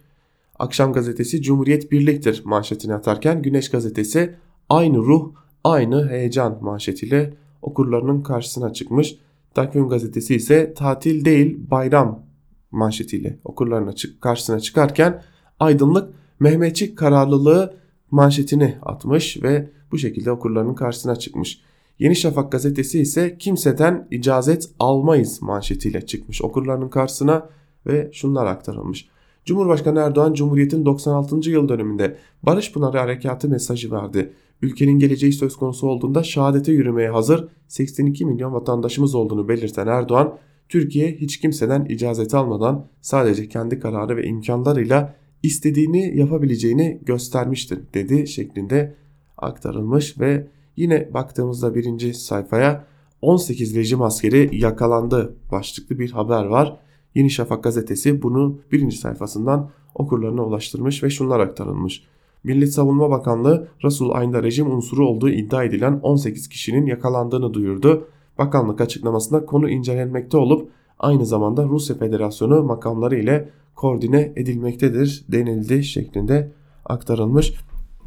Akşam gazetesi Cumhuriyet birliktir manşetini atarken Güneş gazetesi aynı ruh, aynı heyecan manşetiyle okurlarının karşısına çıkmış. Takvim gazetesi ise tatil değil bayram manşetiyle okurlarına çık karşısına çıkarken aydınlık Mehmetçik kararlılığı manşetini atmış ve bu şekilde okurlarının karşısına çıkmış. Yeni Şafak gazetesi ise kimseden icazet almayız manşetiyle çıkmış okurlarının karşısına ve şunlar aktarılmış. Cumhurbaşkanı Erdoğan Cumhuriyet'in 96. yıl dönümünde Barış Pınarı Harekatı mesajı verdi. Ülkenin geleceği söz konusu olduğunda şehadete yürümeye hazır 82 milyon vatandaşımız olduğunu belirten Erdoğan, Türkiye hiç kimseden icazet almadan sadece kendi kararı ve imkanlarıyla istediğini yapabileceğini göstermiştir dedi şeklinde aktarılmış ve yine baktığımızda birinci sayfaya 18 rejim askeri yakalandı başlıklı bir haber var. Yeni Şafak gazetesi bunu birinci sayfasından okurlarına ulaştırmış ve şunlar aktarılmış. Milli Savunma Bakanlığı Resul Ayn'da rejim unsuru olduğu iddia edilen 18 kişinin yakalandığını duyurdu. Bakanlık açıklamasında konu incelenmekte olup aynı zamanda Rusya Federasyonu makamları ile koordine edilmektedir denildi şeklinde aktarılmış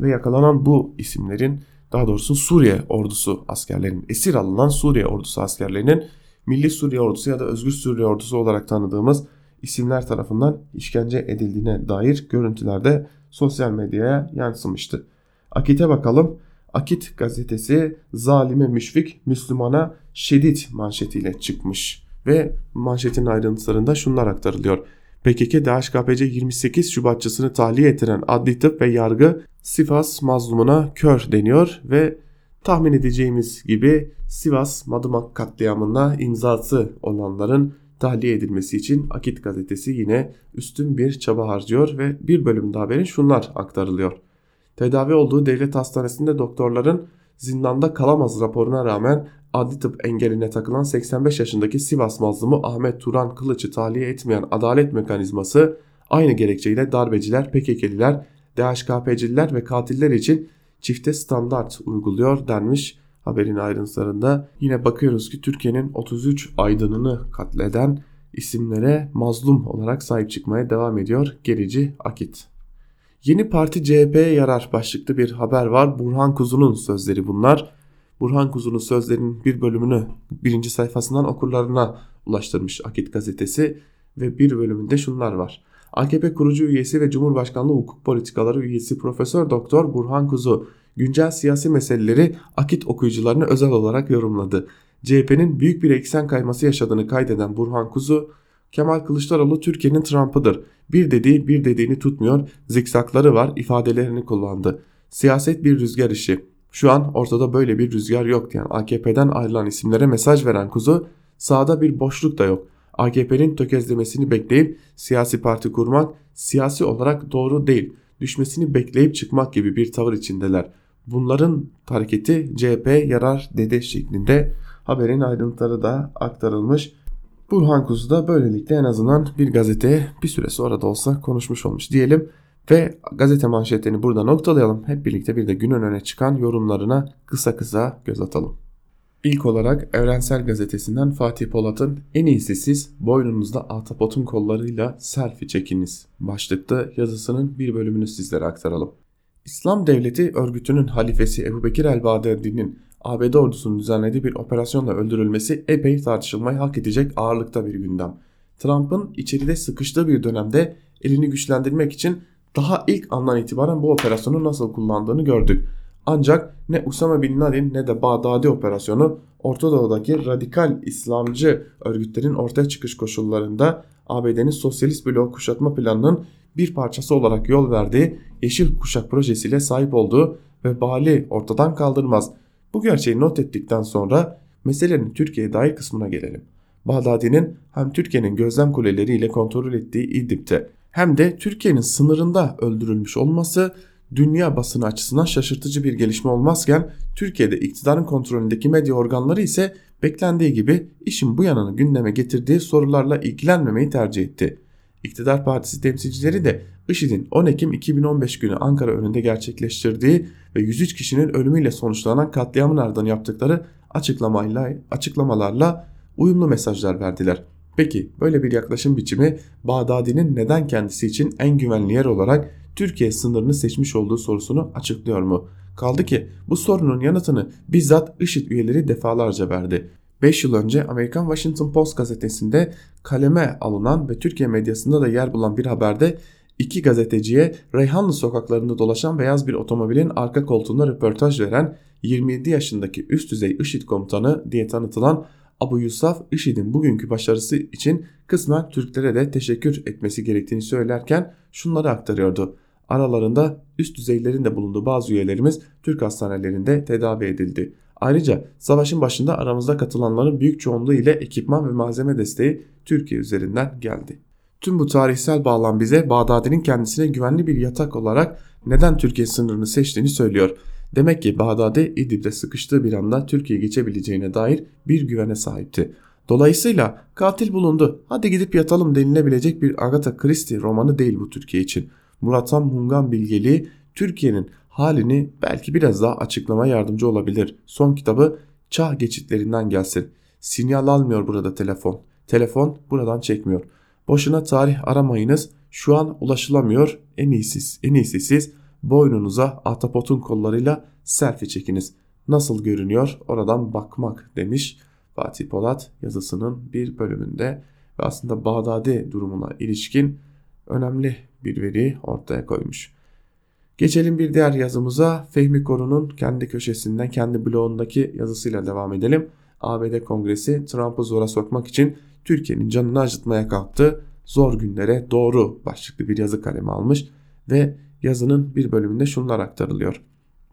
ve yakalanan bu isimlerin daha doğrusu Suriye ordusu askerlerinin esir alınan Suriye ordusu askerlerinin Milli Suriye Ordusu ya da Özgür Suriye Ordusu olarak tanıdığımız isimler tarafından işkence edildiğine dair görüntülerde sosyal medyaya yansımıştı. Akit'e bakalım. Akit gazetesi zalime müşfik Müslümana şiddet manşetiyle çıkmış ve manşetin ayrıntılarında şunlar aktarılıyor. PKK DHKPC 28 Şubatçısını tahliye ettiren adli tıp ve yargı Sivas mazlumuna kör deniyor ve tahmin edeceğimiz gibi Sivas Madımak katliamında imzası olanların tahliye edilmesi için Akit gazetesi yine üstün bir çaba harcıyor ve bir bölümde haberin şunlar aktarılıyor. Tedavi olduğu devlet hastanesinde doktorların zindanda kalamaz raporuna rağmen adli tıp engeline takılan 85 yaşındaki Sivas mazlumu Ahmet Turan Kılıç'ı tahliye etmeyen adalet mekanizması aynı gerekçeyle darbeciler, PKK'liler, DHKP'ciler ve katiller için çifte standart uyguluyor denmiş haberin ayrıntılarında. Yine bakıyoruz ki Türkiye'nin 33 aydınını katleden isimlere mazlum olarak sahip çıkmaya devam ediyor gerici Akit. Yeni parti CHP'ye yarar başlıklı bir haber var. Burhan Kuzu'nun sözleri bunlar. Burhan Kuzu'nun sözlerinin bir bölümünü birinci sayfasından okurlarına ulaştırmış Akit gazetesi ve bir bölümünde şunlar var. AKP kurucu üyesi ve Cumhurbaşkanlığı Hukuk Politikaları üyesi Profesör Doktor Burhan Kuzu güncel siyasi meseleleri Akit okuyucularına özel olarak yorumladı. CHP'nin büyük bir eksen kayması yaşadığını kaydeden Burhan Kuzu, Kemal Kılıçdaroğlu Türkiye'nin Trump'ıdır. Bir dediği bir dediğini tutmuyor, zikzakları var ifadelerini kullandı. Siyaset bir rüzgar işi. Şu an ortada böyle bir rüzgar yok diyen AKP'den ayrılan isimlere mesaj veren Kuzu, sağda bir boşluk da yok. AKP'nin tökezlemesini bekleyip siyasi parti kurmak siyasi olarak doğru değil. Düşmesini bekleyip çıkmak gibi bir tavır içindeler. Bunların hareketi CHP yarar dede şeklinde haberin ayrıntıları da aktarılmış. Burhan Kuzu da böylelikle en azından bir gazeteye bir süre sonra da olsa konuşmuş olmuş diyelim. Ve gazete manşetlerini burada noktalayalım. Hep birlikte bir de günün öne çıkan yorumlarına kısa kısa göz atalım. İlk olarak Evrensel Gazetesi'nden Fatih Polat'ın en iyisi siz boynunuzda ahtapotun kollarıyla selfie çekiniz başlıklı yazısının bir bölümünü sizlere aktaralım. İslam Devleti örgütünün halifesi Ebu Bekir el-Bağdadi'nin ABD ordusunun düzenlediği bir operasyonla öldürülmesi epey tartışılmayı hak edecek ağırlıkta bir gündem. Trump'ın içeride sıkıştığı bir dönemde elini güçlendirmek için daha ilk andan itibaren bu operasyonu nasıl kullandığını gördük. Ancak ne Usama Bin Laden ne de Bağdadi operasyonu Orta Doğu'daki radikal İslamcı örgütlerin ortaya çıkış koşullarında ABD'nin sosyalist blok kuşatma planının bir parçası olarak yol verdiği Yeşil Kuşak projesiyle sahip olduğu ve Bali ortadan kaldırmaz. Bu gerçeği not ettikten sonra meselenin Türkiye'ye dair kısmına gelelim. Bağdadi'nin hem Türkiye'nin gözlem kuleleriyle kontrol ettiği İdlib'te hem de Türkiye'nin sınırında öldürülmüş olması dünya basını açısından şaşırtıcı bir gelişme olmazken Türkiye'de iktidarın kontrolündeki medya organları ise beklendiği gibi işin bu yanını gündeme getirdiği sorularla ilgilenmemeyi tercih etti. İktidar Partisi temsilcileri de IŞİD'in 10 Ekim 2015 günü Ankara önünde gerçekleştirdiği ve 103 kişinin ölümüyle sonuçlanan katliamın ardından yaptıkları açıklamayla, açıklamalarla uyumlu mesajlar verdiler. Peki böyle bir yaklaşım biçimi Bağdadi'nin neden kendisi için en güvenli yer olarak Türkiye sınırını seçmiş olduğu sorusunu açıklıyor mu? Kaldı ki bu sorunun yanıtını bizzat IŞİD üyeleri defalarca verdi. 5 yıl önce Amerikan Washington Post gazetesinde kaleme alınan ve Türkiye medyasında da yer bulan bir haberde iki gazeteciye Reyhanlı sokaklarında dolaşan beyaz bir otomobilin arka koltuğunda röportaj veren 27 yaşındaki üst düzey IŞİD komutanı diye tanıtılan Abu Yusuf IŞİD'in bugünkü başarısı için kısmen Türklere de teşekkür etmesi gerektiğini söylerken şunları aktarıyordu. Aralarında üst düzeylerin de bulunduğu bazı üyelerimiz Türk hastanelerinde tedavi edildi. Ayrıca savaşın başında aramızda katılanların büyük çoğunluğu ile ekipman ve malzeme desteği Türkiye üzerinden geldi. Tüm bu tarihsel bağlam bize Bağdadi'nin kendisine güvenli bir yatak olarak neden Türkiye sınırını seçtiğini söylüyor. Demek ki Bağdadi İdlib'de sıkıştığı bir anda Türkiye geçebileceğine dair bir güvene sahipti. Dolayısıyla katil bulundu hadi gidip yatalım denilebilecek bir Agatha Christie romanı değil bu Türkiye için. Muratan Mungan bilgeliği Türkiye'nin halini belki biraz daha açıklama yardımcı olabilir. Son kitabı çağ geçitlerinden gelsin. Sinyal almıyor burada telefon. Telefon buradan çekmiyor. Boşuna tarih aramayınız. Şu an ulaşılamıyor. En iyisi, en iyisi siz boynunuza ahtapotun kollarıyla selfie çekiniz. Nasıl görünüyor oradan bakmak demiş Fatih Polat yazısının bir bölümünde ve aslında Bağdadi durumuna ilişkin önemli bir veri ortaya koymuş. Geçelim bir diğer yazımıza Fehmi Koru'nun kendi köşesinden kendi blogundaki yazısıyla devam edelim. ABD Kongresi Trump'ı zora sokmak için Türkiye'nin canını acıtmaya kalktı. Zor günlere doğru başlıklı bir yazı kalemi almış ve yazının bir bölümünde şunlar aktarılıyor.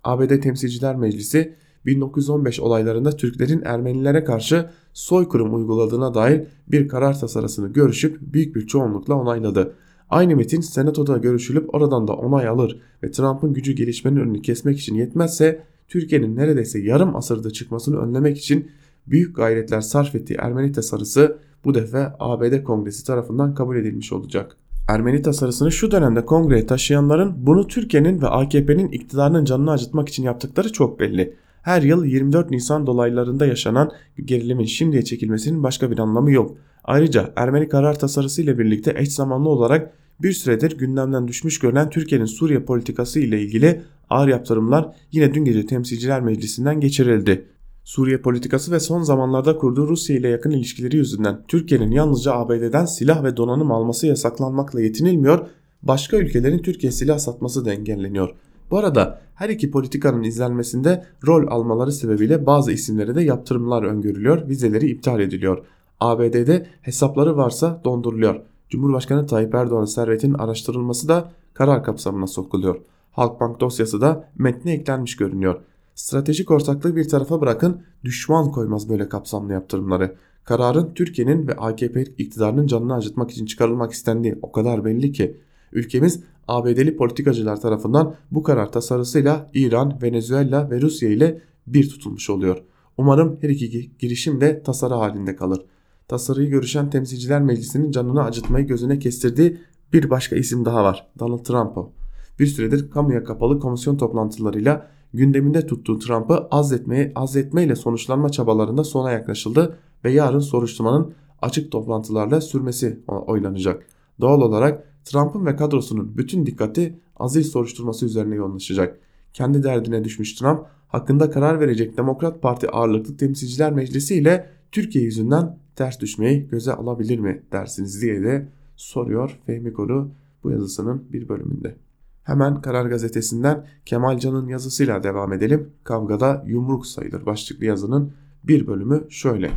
ABD Temsilciler Meclisi 1915 olaylarında Türklerin Ermenilere karşı soykırım uyguladığına dair bir karar tasarısını görüşüp büyük bir çoğunlukla onayladı. Aynı metin senatoda görüşülüp oradan da onay alır ve Trump'ın gücü gelişmenin önünü kesmek için yetmezse Türkiye'nin neredeyse yarım asırda çıkmasını önlemek için büyük gayretler sarf ettiği Ermeni tasarısı bu defa ABD Kongresi tarafından kabul edilmiş olacak. Ermeni tasarısını şu dönemde kongreye taşıyanların bunu Türkiye'nin ve AKP'nin iktidarının canını acıtmak için yaptıkları çok belli. Her yıl 24 Nisan dolaylarında yaşanan gerilimin şimdiye çekilmesinin başka bir anlamı yok. Ayrıca Ermeni karar tasarısı ile birlikte eş zamanlı olarak bir süredir gündemden düşmüş görülen Türkiye'nin Suriye politikası ile ilgili ağır yaptırımlar yine dün gece Temsilciler Meclisi'nden geçirildi. Suriye politikası ve son zamanlarda kurduğu Rusya ile yakın ilişkileri yüzünden Türkiye'nin yalnızca ABD'den silah ve donanım alması yasaklanmakla yetinilmiyor, başka ülkelerin Türkiye silah satması da engelleniyor. Bu arada her iki politikanın izlenmesinde rol almaları sebebiyle bazı isimlere de yaptırımlar öngörülüyor, vizeleri iptal ediliyor. ABD'de hesapları varsa donduruluyor. Cumhurbaşkanı Tayyip Erdoğan'ın servetin araştırılması da karar kapsamına sokuluyor. Halkbank dosyası da metne eklenmiş görünüyor. Stratejik ortaklığı bir tarafa bırakın düşman koymaz böyle kapsamlı yaptırımları. Kararın Türkiye'nin ve AKP iktidarının canını acıtmak için çıkarılmak istendiği o kadar belli ki ülkemiz ABD'li politikacılar tarafından bu karar tasarısıyla İran, Venezuela ve Rusya ile bir tutulmuş oluyor. Umarım her iki girişim de tasarı halinde kalır. Tasarıyı görüşen Temsilciler Meclisi'nin canını acıtmayı gözüne kestirdiği bir başka isim daha var. Donald Trump o. Bir süredir kamuya kapalı komisyon toplantılarıyla gündeminde tuttuğu Trump'ı azletmeye, azletmeyle sonuçlanma çabalarında sona yaklaşıldı ve yarın soruşturmanın açık toplantılarla sürmesi oylanacak. Doğal olarak Trump'ın ve kadrosunun bütün dikkati azil soruşturması üzerine yoğunlaşacak. Kendi derdine düşmüş Trump, hakkında karar verecek Demokrat Parti ağırlıklı temsilciler meclisi ile Türkiye yüzünden ters düşmeyi göze alabilir mi dersiniz diye de soruyor Fehmi Koru bu yazısının bir bölümünde. Hemen Karar Gazetesi'nden Kemal Can'ın yazısıyla devam edelim. Kavgada yumruk sayılır başlıklı yazının bir bölümü şöyle.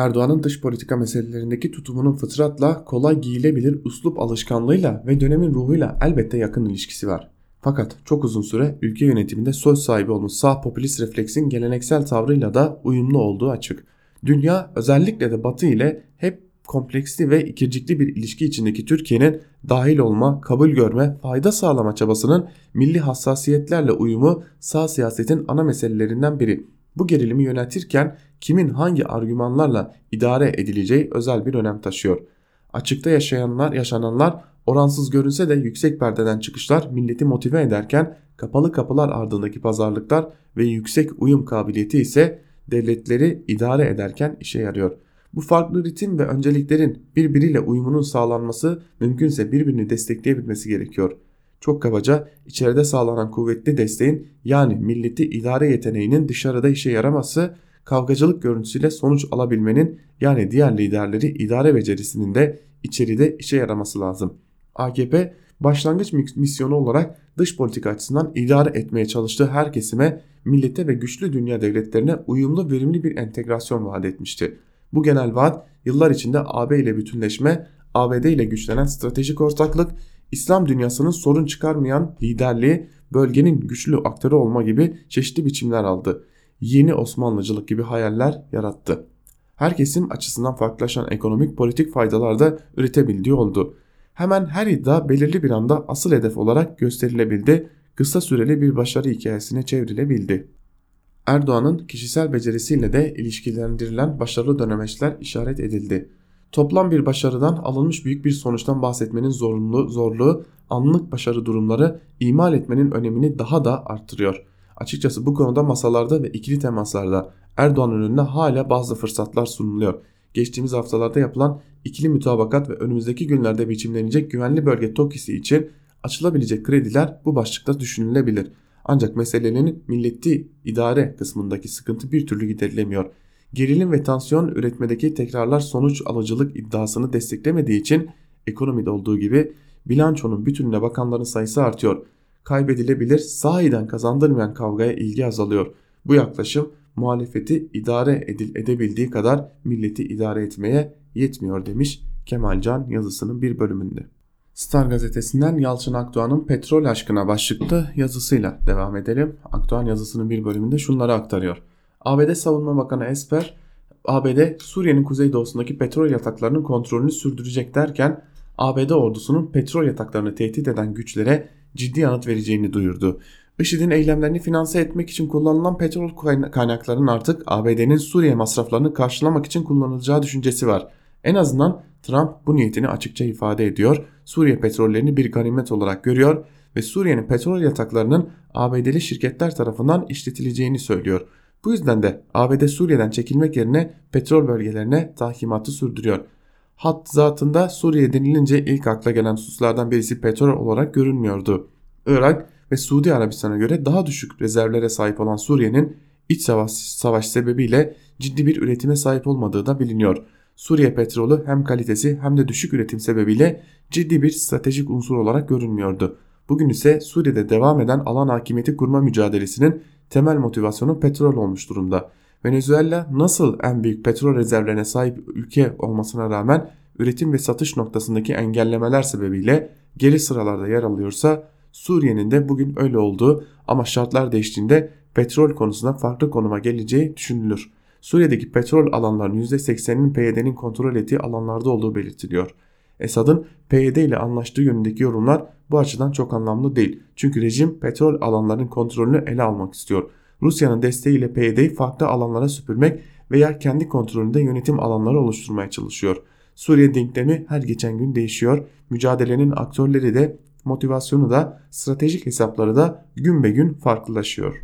Erdoğan'ın dış politika meselelerindeki tutumunun fıtratla kolay giyilebilir uslup alışkanlığıyla ve dönemin ruhuyla elbette yakın ilişkisi var. Fakat çok uzun süre ülke yönetiminde söz sahibi olmuş sağ popülist refleksin geleneksel tavrıyla da uyumlu olduğu açık. Dünya özellikle de Batı ile hep kompleksli ve ikircikli bir ilişki içindeki Türkiye'nin dahil olma, kabul görme, fayda sağlama çabasının milli hassasiyetlerle uyumu sağ siyasetin ana meselelerinden biri. Bu gerilimi yönetirken kimin hangi argümanlarla idare edileceği özel bir önem taşıyor. Açıkta yaşayanlar, yaşananlar oransız görünse de yüksek perdeden çıkışlar milleti motive ederken kapalı kapılar ardındaki pazarlıklar ve yüksek uyum kabiliyeti ise devletleri idare ederken işe yarıyor. Bu farklı ritim ve önceliklerin birbiriyle uyumunun sağlanması mümkünse birbirini destekleyebilmesi gerekiyor. Çok kabaca içeride sağlanan kuvvetli desteğin yani milleti idare yeteneğinin dışarıda işe yaraması kavgacılık görüntüsüyle sonuç alabilmenin yani diğer liderleri idare becerisinin de içeride işe yaraması lazım. AKP başlangıç misyonu olarak dış politika açısından idare etmeye çalıştığı her kesime, millete ve güçlü dünya devletlerine uyumlu verimli bir entegrasyon vaat etmişti. Bu genel vaat yıllar içinde AB ile bütünleşme, ABD ile güçlenen stratejik ortaklık, İslam dünyasının sorun çıkarmayan liderliği, bölgenin güçlü aktörü olma gibi çeşitli biçimler aldı. Yeni Osmanlıcılık gibi hayaller yarattı. Herkesin açısından farklılaşan ekonomik politik faydalar da üretebildiği oldu. Hemen her iddia belirli bir anda asıl hedef olarak gösterilebildi, kısa süreli bir başarı hikayesine çevrilebildi. Erdoğan'ın kişisel becerisiyle de ilişkilendirilen başarılı dönemeçler işaret edildi. Toplam bir başarıdan alınmış büyük bir sonuçtan bahsetmenin zorunlu, zorluğu anlık başarı durumları imal etmenin önemini daha da arttırıyor. Açıkçası bu konuda masalarda ve ikili temaslarda Erdoğan'ın önüne hala bazı fırsatlar sunuluyor. Geçtiğimiz haftalarda yapılan ikili mütabakat ve önümüzdeki günlerde biçimlenecek güvenli bölge TOKİ'si için açılabilecek krediler bu başlıkta düşünülebilir. Ancak meselenin milleti idare kısmındaki sıkıntı bir türlü giderilemiyor. Gerilim ve tansiyon üretmedeki tekrarlar sonuç alıcılık iddiasını desteklemediği için ekonomide olduğu gibi bilançonun bütününe bakanların sayısı artıyor. Kaybedilebilir sahiden kazandırmayan kavgaya ilgi azalıyor. Bu yaklaşım muhalefeti idare edil edebildiği kadar milleti idare etmeye yetmiyor demiş Kemalcan yazısının bir bölümünde. Star gazetesinden Yalçın Akdoğan'ın petrol aşkına başlıklı yazısıyla devam edelim. Akdoğan yazısının bir bölümünde şunları aktarıyor. ABD Savunma Bakanı Esper, ABD Suriye'nin kuzeydoğusundaki petrol yataklarının kontrolünü sürdürecek derken ABD ordusunun petrol yataklarını tehdit eden güçlere ciddi yanıt vereceğini duyurdu. IŞİD'in eylemlerini finanse etmek için kullanılan petrol kaynaklarının artık ABD'nin Suriye masraflarını karşılamak için kullanılacağı düşüncesi var. En azından Trump bu niyetini açıkça ifade ediyor. Suriye petrollerini bir ganimet olarak görüyor ve Suriye'nin petrol yataklarının ABD'li şirketler tarafından işletileceğini söylüyor. Bu yüzden de ABD Suriye'den çekilmek yerine petrol bölgelerine tahkimatı sürdürüyor. Hat zatında Suriye denilince ilk akla gelen hususlardan birisi petrol olarak görünmüyordu. Irak ve Suudi Arabistan'a göre daha düşük rezervlere sahip olan Suriye'nin iç savaş, savaş sebebiyle ciddi bir üretime sahip olmadığı da biliniyor. Suriye petrolü hem kalitesi hem de düşük üretim sebebiyle ciddi bir stratejik unsur olarak görünmüyordu. Bugün ise Suriye'de devam eden alan hakimiyeti kurma mücadelesinin temel motivasyonu petrol olmuş durumda. Venezuela nasıl en büyük petrol rezervlerine sahip ülke olmasına rağmen üretim ve satış noktasındaki engellemeler sebebiyle geri sıralarda yer alıyorsa Suriye'nin de bugün öyle olduğu ama şartlar değiştiğinde petrol konusunda farklı konuma geleceği düşünülür. Suriye'deki petrol alanlarının %80'inin PYD'nin kontrol ettiği alanlarda olduğu belirtiliyor. Esad'ın PYD ile anlaştığı yönündeki yorumlar bu açıdan çok anlamlı değil. Çünkü rejim petrol alanlarının kontrolünü ele almak istiyor. Rusya'nın desteğiyle PYD'yi farklı alanlara süpürmek veya kendi kontrolünde yönetim alanları oluşturmaya çalışıyor. Suriye denklemi her geçen gün değişiyor. Mücadelenin aktörleri de motivasyonu da stratejik hesapları da gün be gün farklılaşıyor.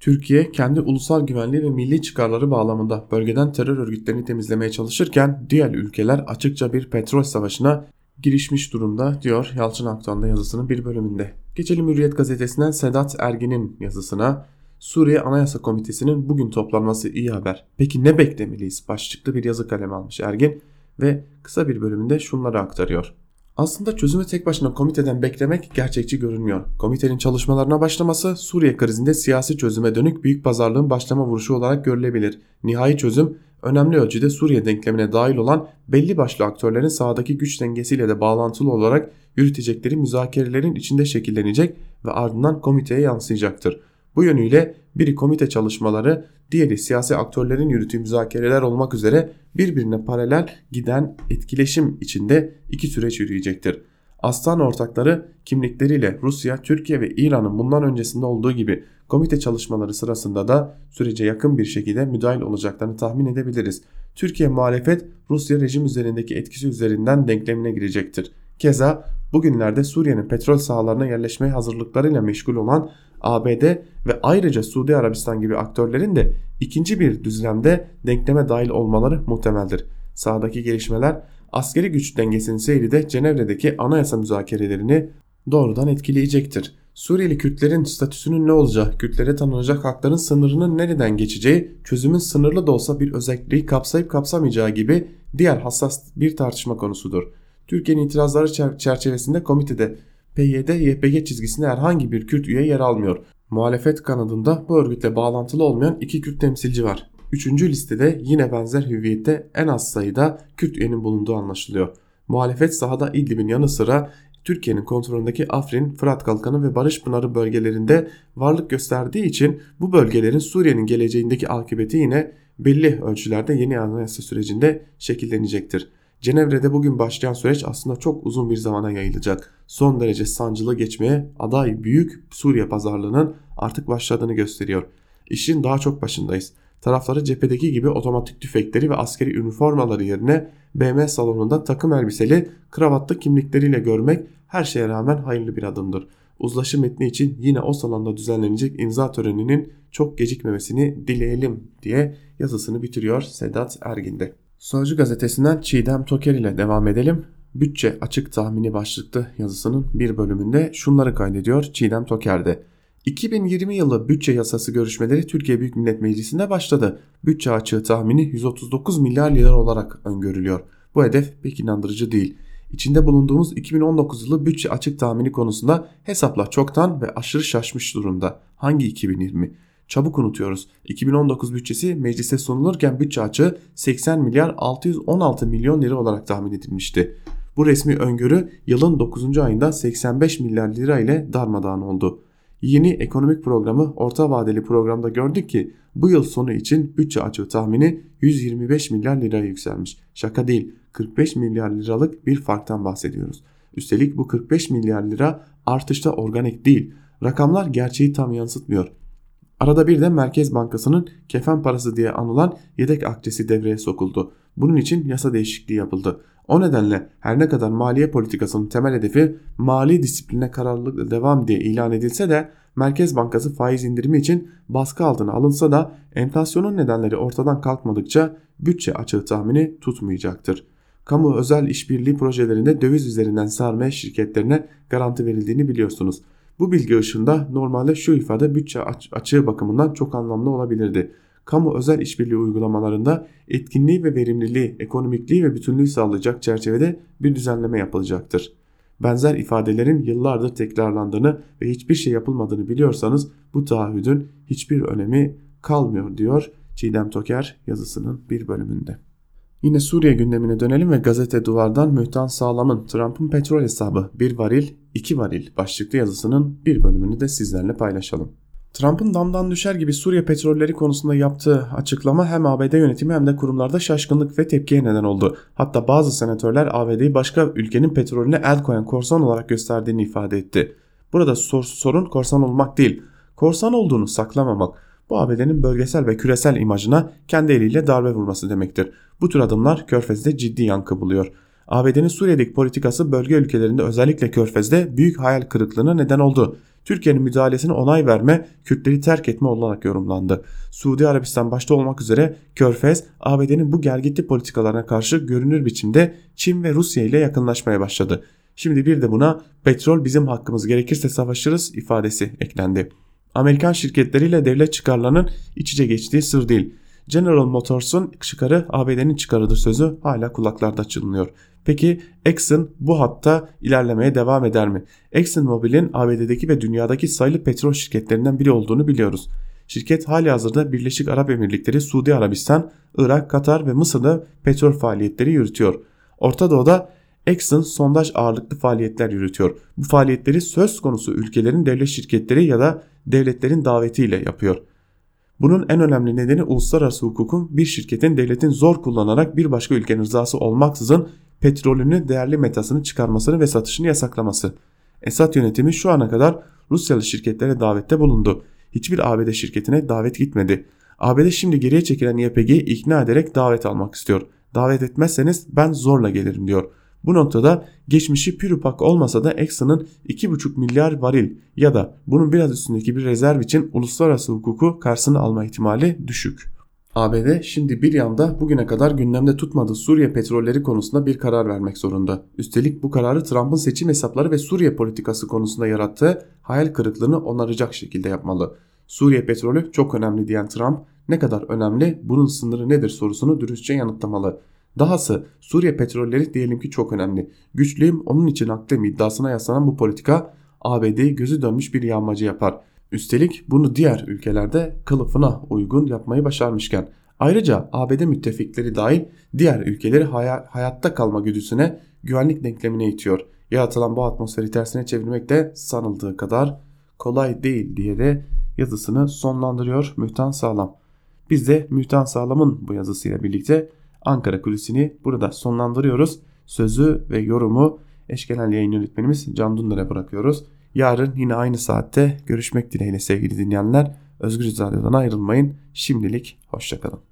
Türkiye kendi ulusal güvenliği ve milli çıkarları bağlamında bölgeden terör örgütlerini temizlemeye çalışırken diğer ülkeler açıkça bir petrol savaşına girişmiş durumda diyor Yalçın Aktan'da yazısının bir bölümünde. Geçelim Hürriyet gazetesinden Sedat Ergin'in yazısına. Suriye Anayasa Komitesi'nin bugün toplanması iyi haber. Peki ne beklemeliyiz? Başlıklı bir yazı kalemi almış Ergin ve kısa bir bölümünde şunları aktarıyor. Aslında çözümü tek başına komiteden beklemek gerçekçi görünmüyor. Komitenin çalışmalarına başlaması Suriye krizinde siyasi çözüme dönük büyük pazarlığın başlama vuruşu olarak görülebilir. Nihai çözüm önemli ölçüde Suriye denklemine dahil olan belli başlı aktörlerin sahadaki güç dengesiyle de bağlantılı olarak yürütecekleri müzakerelerin içinde şekillenecek ve ardından komiteye yansıyacaktır. Bu yönüyle biri komite çalışmaları, diğeri siyasi aktörlerin yürüttüğü müzakereler olmak üzere birbirine paralel giden etkileşim içinde iki süreç yürüyecektir. Aslan ortakları kimlikleriyle Rusya, Türkiye ve İran'ın bundan öncesinde olduğu gibi komite çalışmaları sırasında da sürece yakın bir şekilde müdahil olacaklarını tahmin edebiliriz. Türkiye muhalefet Rusya rejim üzerindeki etkisi üzerinden denklemine girecektir. Keza bugünlerde Suriye'nin petrol sahalarına yerleşmeye hazırlıklarıyla meşgul olan ABD ve ayrıca Suudi Arabistan gibi aktörlerin de ikinci bir düzlemde denkleme dahil olmaları muhtemeldir. Sahadaki gelişmeler askeri güç dengesinin seyri de Cenevre'deki anayasa müzakerelerini doğrudan etkileyecektir. Suriyeli Kürtlerin statüsünün ne olacağı, Kürtlere tanınacak hakların sınırının nereden geçeceği, çözümün sınırlı da olsa bir özelliği kapsayıp kapsamayacağı gibi diğer hassas bir tartışma konusudur. Türkiye'nin itirazları çerçevesinde komitede PYD-YPG çizgisinde herhangi bir Kürt üye yer almıyor. Muhalefet kanadında bu örgütle bağlantılı olmayan iki Kürt temsilci var. Üçüncü listede yine benzer hüviyette en az sayıda Kürt üyenin bulunduğu anlaşılıyor. Muhalefet sahada İdlib'in yanı sıra Türkiye'nin kontrolündeki Afrin, Fırat Kalkanı ve Barış Pınarı bölgelerinde varlık gösterdiği için bu bölgelerin Suriye'nin geleceğindeki akıbeti yine belli ölçülerde yeni anayasa sürecinde şekillenecektir. Cenevre'de bugün başlayan süreç aslında çok uzun bir zamana yayılacak. Son derece sancılı geçmeye aday büyük Suriye pazarlığının artık başladığını gösteriyor. İşin daha çok başındayız. Tarafları cephedeki gibi otomatik tüfekleri ve askeri üniformaları yerine BM salonunda takım elbiseli, kravatlı kimlikleriyle görmek her şeye rağmen hayırlı bir adımdır. Uzlaşı metni için yine o salonda düzenlenecek imza töreninin çok gecikmemesini dileyelim diye yazısını bitiriyor Sedat Ergin'de. Sözcü gazetesinden Çiğdem Toker ile devam edelim. Bütçe açık tahmini başlıklı yazısının bir bölümünde şunları kaydediyor Çiğdem Toker'de. 2020 yılı bütçe yasası görüşmeleri Türkiye Büyük Millet Meclisi'nde başladı. Bütçe açığı tahmini 139 milyar lira olarak öngörülüyor. Bu hedef pek inandırıcı değil. İçinde bulunduğumuz 2019 yılı bütçe açık tahmini konusunda hesaplar çoktan ve aşırı şaşmış durumda. Hangi 2020? Çabuk unutuyoruz. 2019 bütçesi meclise sunulurken bütçe açığı 80 milyar 616 milyon lira olarak tahmin edilmişti. Bu resmi öngörü yılın 9. ayında 85 milyar lira ile darmadağın oldu. Yeni ekonomik programı orta vadeli programda gördük ki bu yıl sonu için bütçe açığı tahmini 125 milyar liraya yükselmiş. Şaka değil 45 milyar liralık bir farktan bahsediyoruz. Üstelik bu 45 milyar lira artışta organik değil. Rakamlar gerçeği tam yansıtmıyor. Arada bir de Merkez Bankası'nın kefen parası diye anılan yedek akçesi devreye sokuldu. Bunun için yasa değişikliği yapıldı. O nedenle her ne kadar maliye politikasının temel hedefi mali disipline kararlılıkla devam diye ilan edilse de Merkez Bankası faiz indirimi için baskı altına alınsa da enflasyonun nedenleri ortadan kalkmadıkça bütçe açığı tahmini tutmayacaktır. Kamu özel işbirliği projelerinde döviz üzerinden sarmaya şirketlerine garanti verildiğini biliyorsunuz. Bu bilgi ışığında normalde şu ifade bütçe açığı bakımından çok anlamlı olabilirdi. Kamu özel işbirliği uygulamalarında etkinliği ve verimliliği, ekonomikliği ve bütünlüğü sağlayacak çerçevede bir düzenleme yapılacaktır. Benzer ifadelerin yıllardır tekrarlandığını ve hiçbir şey yapılmadığını biliyorsanız bu taahhüdün hiçbir önemi kalmıyor diyor Çiğdem Toker yazısının bir bölümünde. Yine Suriye gündemine dönelim ve gazete duvardan Mühtan Sağlam'ın Trump'ın petrol hesabı bir varil iki varil başlıklı yazısının bir bölümünü de sizlerle paylaşalım. Trump'ın damdan düşer gibi Suriye petrolleri konusunda yaptığı açıklama hem ABD yönetimi hem de kurumlarda şaşkınlık ve tepkiye neden oldu. Hatta bazı senatörler ABD'yi başka ülkenin petrolüne el koyan korsan olarak gösterdiğini ifade etti. Burada sorun korsan olmak değil, korsan olduğunu saklamamak. Bu ABD'nin bölgesel ve küresel imajına kendi eliyle darbe vurması demektir. Bu tür adımlar Körfez'de ciddi yankı buluyor. ABD'nin Suriye'deki politikası bölge ülkelerinde özellikle Körfez'de büyük hayal kırıklığına neden oldu. Türkiye'nin müdahalesine onay verme, Kürtleri terk etme olarak yorumlandı. Suudi Arabistan başta olmak üzere Körfez, ABD'nin bu gelgitli politikalarına karşı görünür biçimde Çin ve Rusya ile yakınlaşmaya başladı. Şimdi bir de buna petrol bizim hakkımız gerekirse savaşırız ifadesi eklendi. Amerikan şirketleriyle devlet çıkarlarının iç içe geçtiği sır değil. General Motors'un çıkarı ABD'nin çıkarıdır sözü hala kulaklarda çınlıyor. Peki Exxon bu hatta ilerlemeye devam eder mi? Exxon Mobil'in ABD'deki ve dünyadaki sayılı petrol şirketlerinden biri olduğunu biliyoruz. Şirket hali hazırda Birleşik Arap Emirlikleri, Suudi Arabistan, Irak, Katar ve Mısır'da petrol faaliyetleri yürütüyor. Orta Doğu'da Exxon sondaj ağırlıklı faaliyetler yürütüyor. Bu faaliyetleri söz konusu ülkelerin devlet şirketleri ya da devletlerin davetiyle yapıyor. Bunun en önemli nedeni uluslararası hukukun bir şirketin devletin zor kullanarak bir başka ülkenin rızası olmaksızın petrolünü değerli metasını çıkarmasını ve satışını yasaklaması. Esad yönetimi şu ana kadar Rusyalı şirketlere davette bulundu. Hiçbir ABD şirketine davet gitmedi. ABD şimdi geriye çekilen YPG'yi ikna ederek davet almak istiyor. Davet etmezseniz ben zorla gelirim diyor. Bu noktada geçmişi pürüpak olmasa da Exxon'ın 2,5 milyar varil ya da bunun biraz üstündeki bir rezerv için uluslararası hukuku karşısına alma ihtimali düşük. ABD şimdi bir yanda bugüne kadar gündemde tutmadığı Suriye petrolleri konusunda bir karar vermek zorunda. Üstelik bu kararı Trump'ın seçim hesapları ve Suriye politikası konusunda yarattığı hayal kırıklığını onaracak şekilde yapmalı. Suriye petrolü çok önemli diyen Trump ne kadar önemli bunun sınırı nedir sorusunu dürüstçe yanıtlamalı. Dahası Suriye petrolleri diyelim ki çok önemli. Güçlüyüm onun için haklıyım iddiasına yaslanan bu politika ABD'yi gözü dönmüş bir yağmacı yapar. Üstelik bunu diğer ülkelerde kılıfına uygun yapmayı başarmışken ayrıca ABD müttefikleri dahil diğer ülkeleri hay- hayatta kalma güdüsüne güvenlik denklemine itiyor. Yaratılan bu atmosferi tersine çevirmek de sanıldığı kadar kolay değil diye de yazısını sonlandırıyor Mühtan Sağlam. Biz de Mühtan Sağlam'ın bu yazısıyla birlikte Ankara Kulisi'ni burada sonlandırıyoruz. Sözü ve yorumu eşkenel yayın yönetmenimiz Can Dündar'a bırakıyoruz. Yarın yine aynı saatte görüşmek dileğiyle sevgili dinleyenler. Özgür Radyo'dan ayrılmayın. Şimdilik hoşçakalın.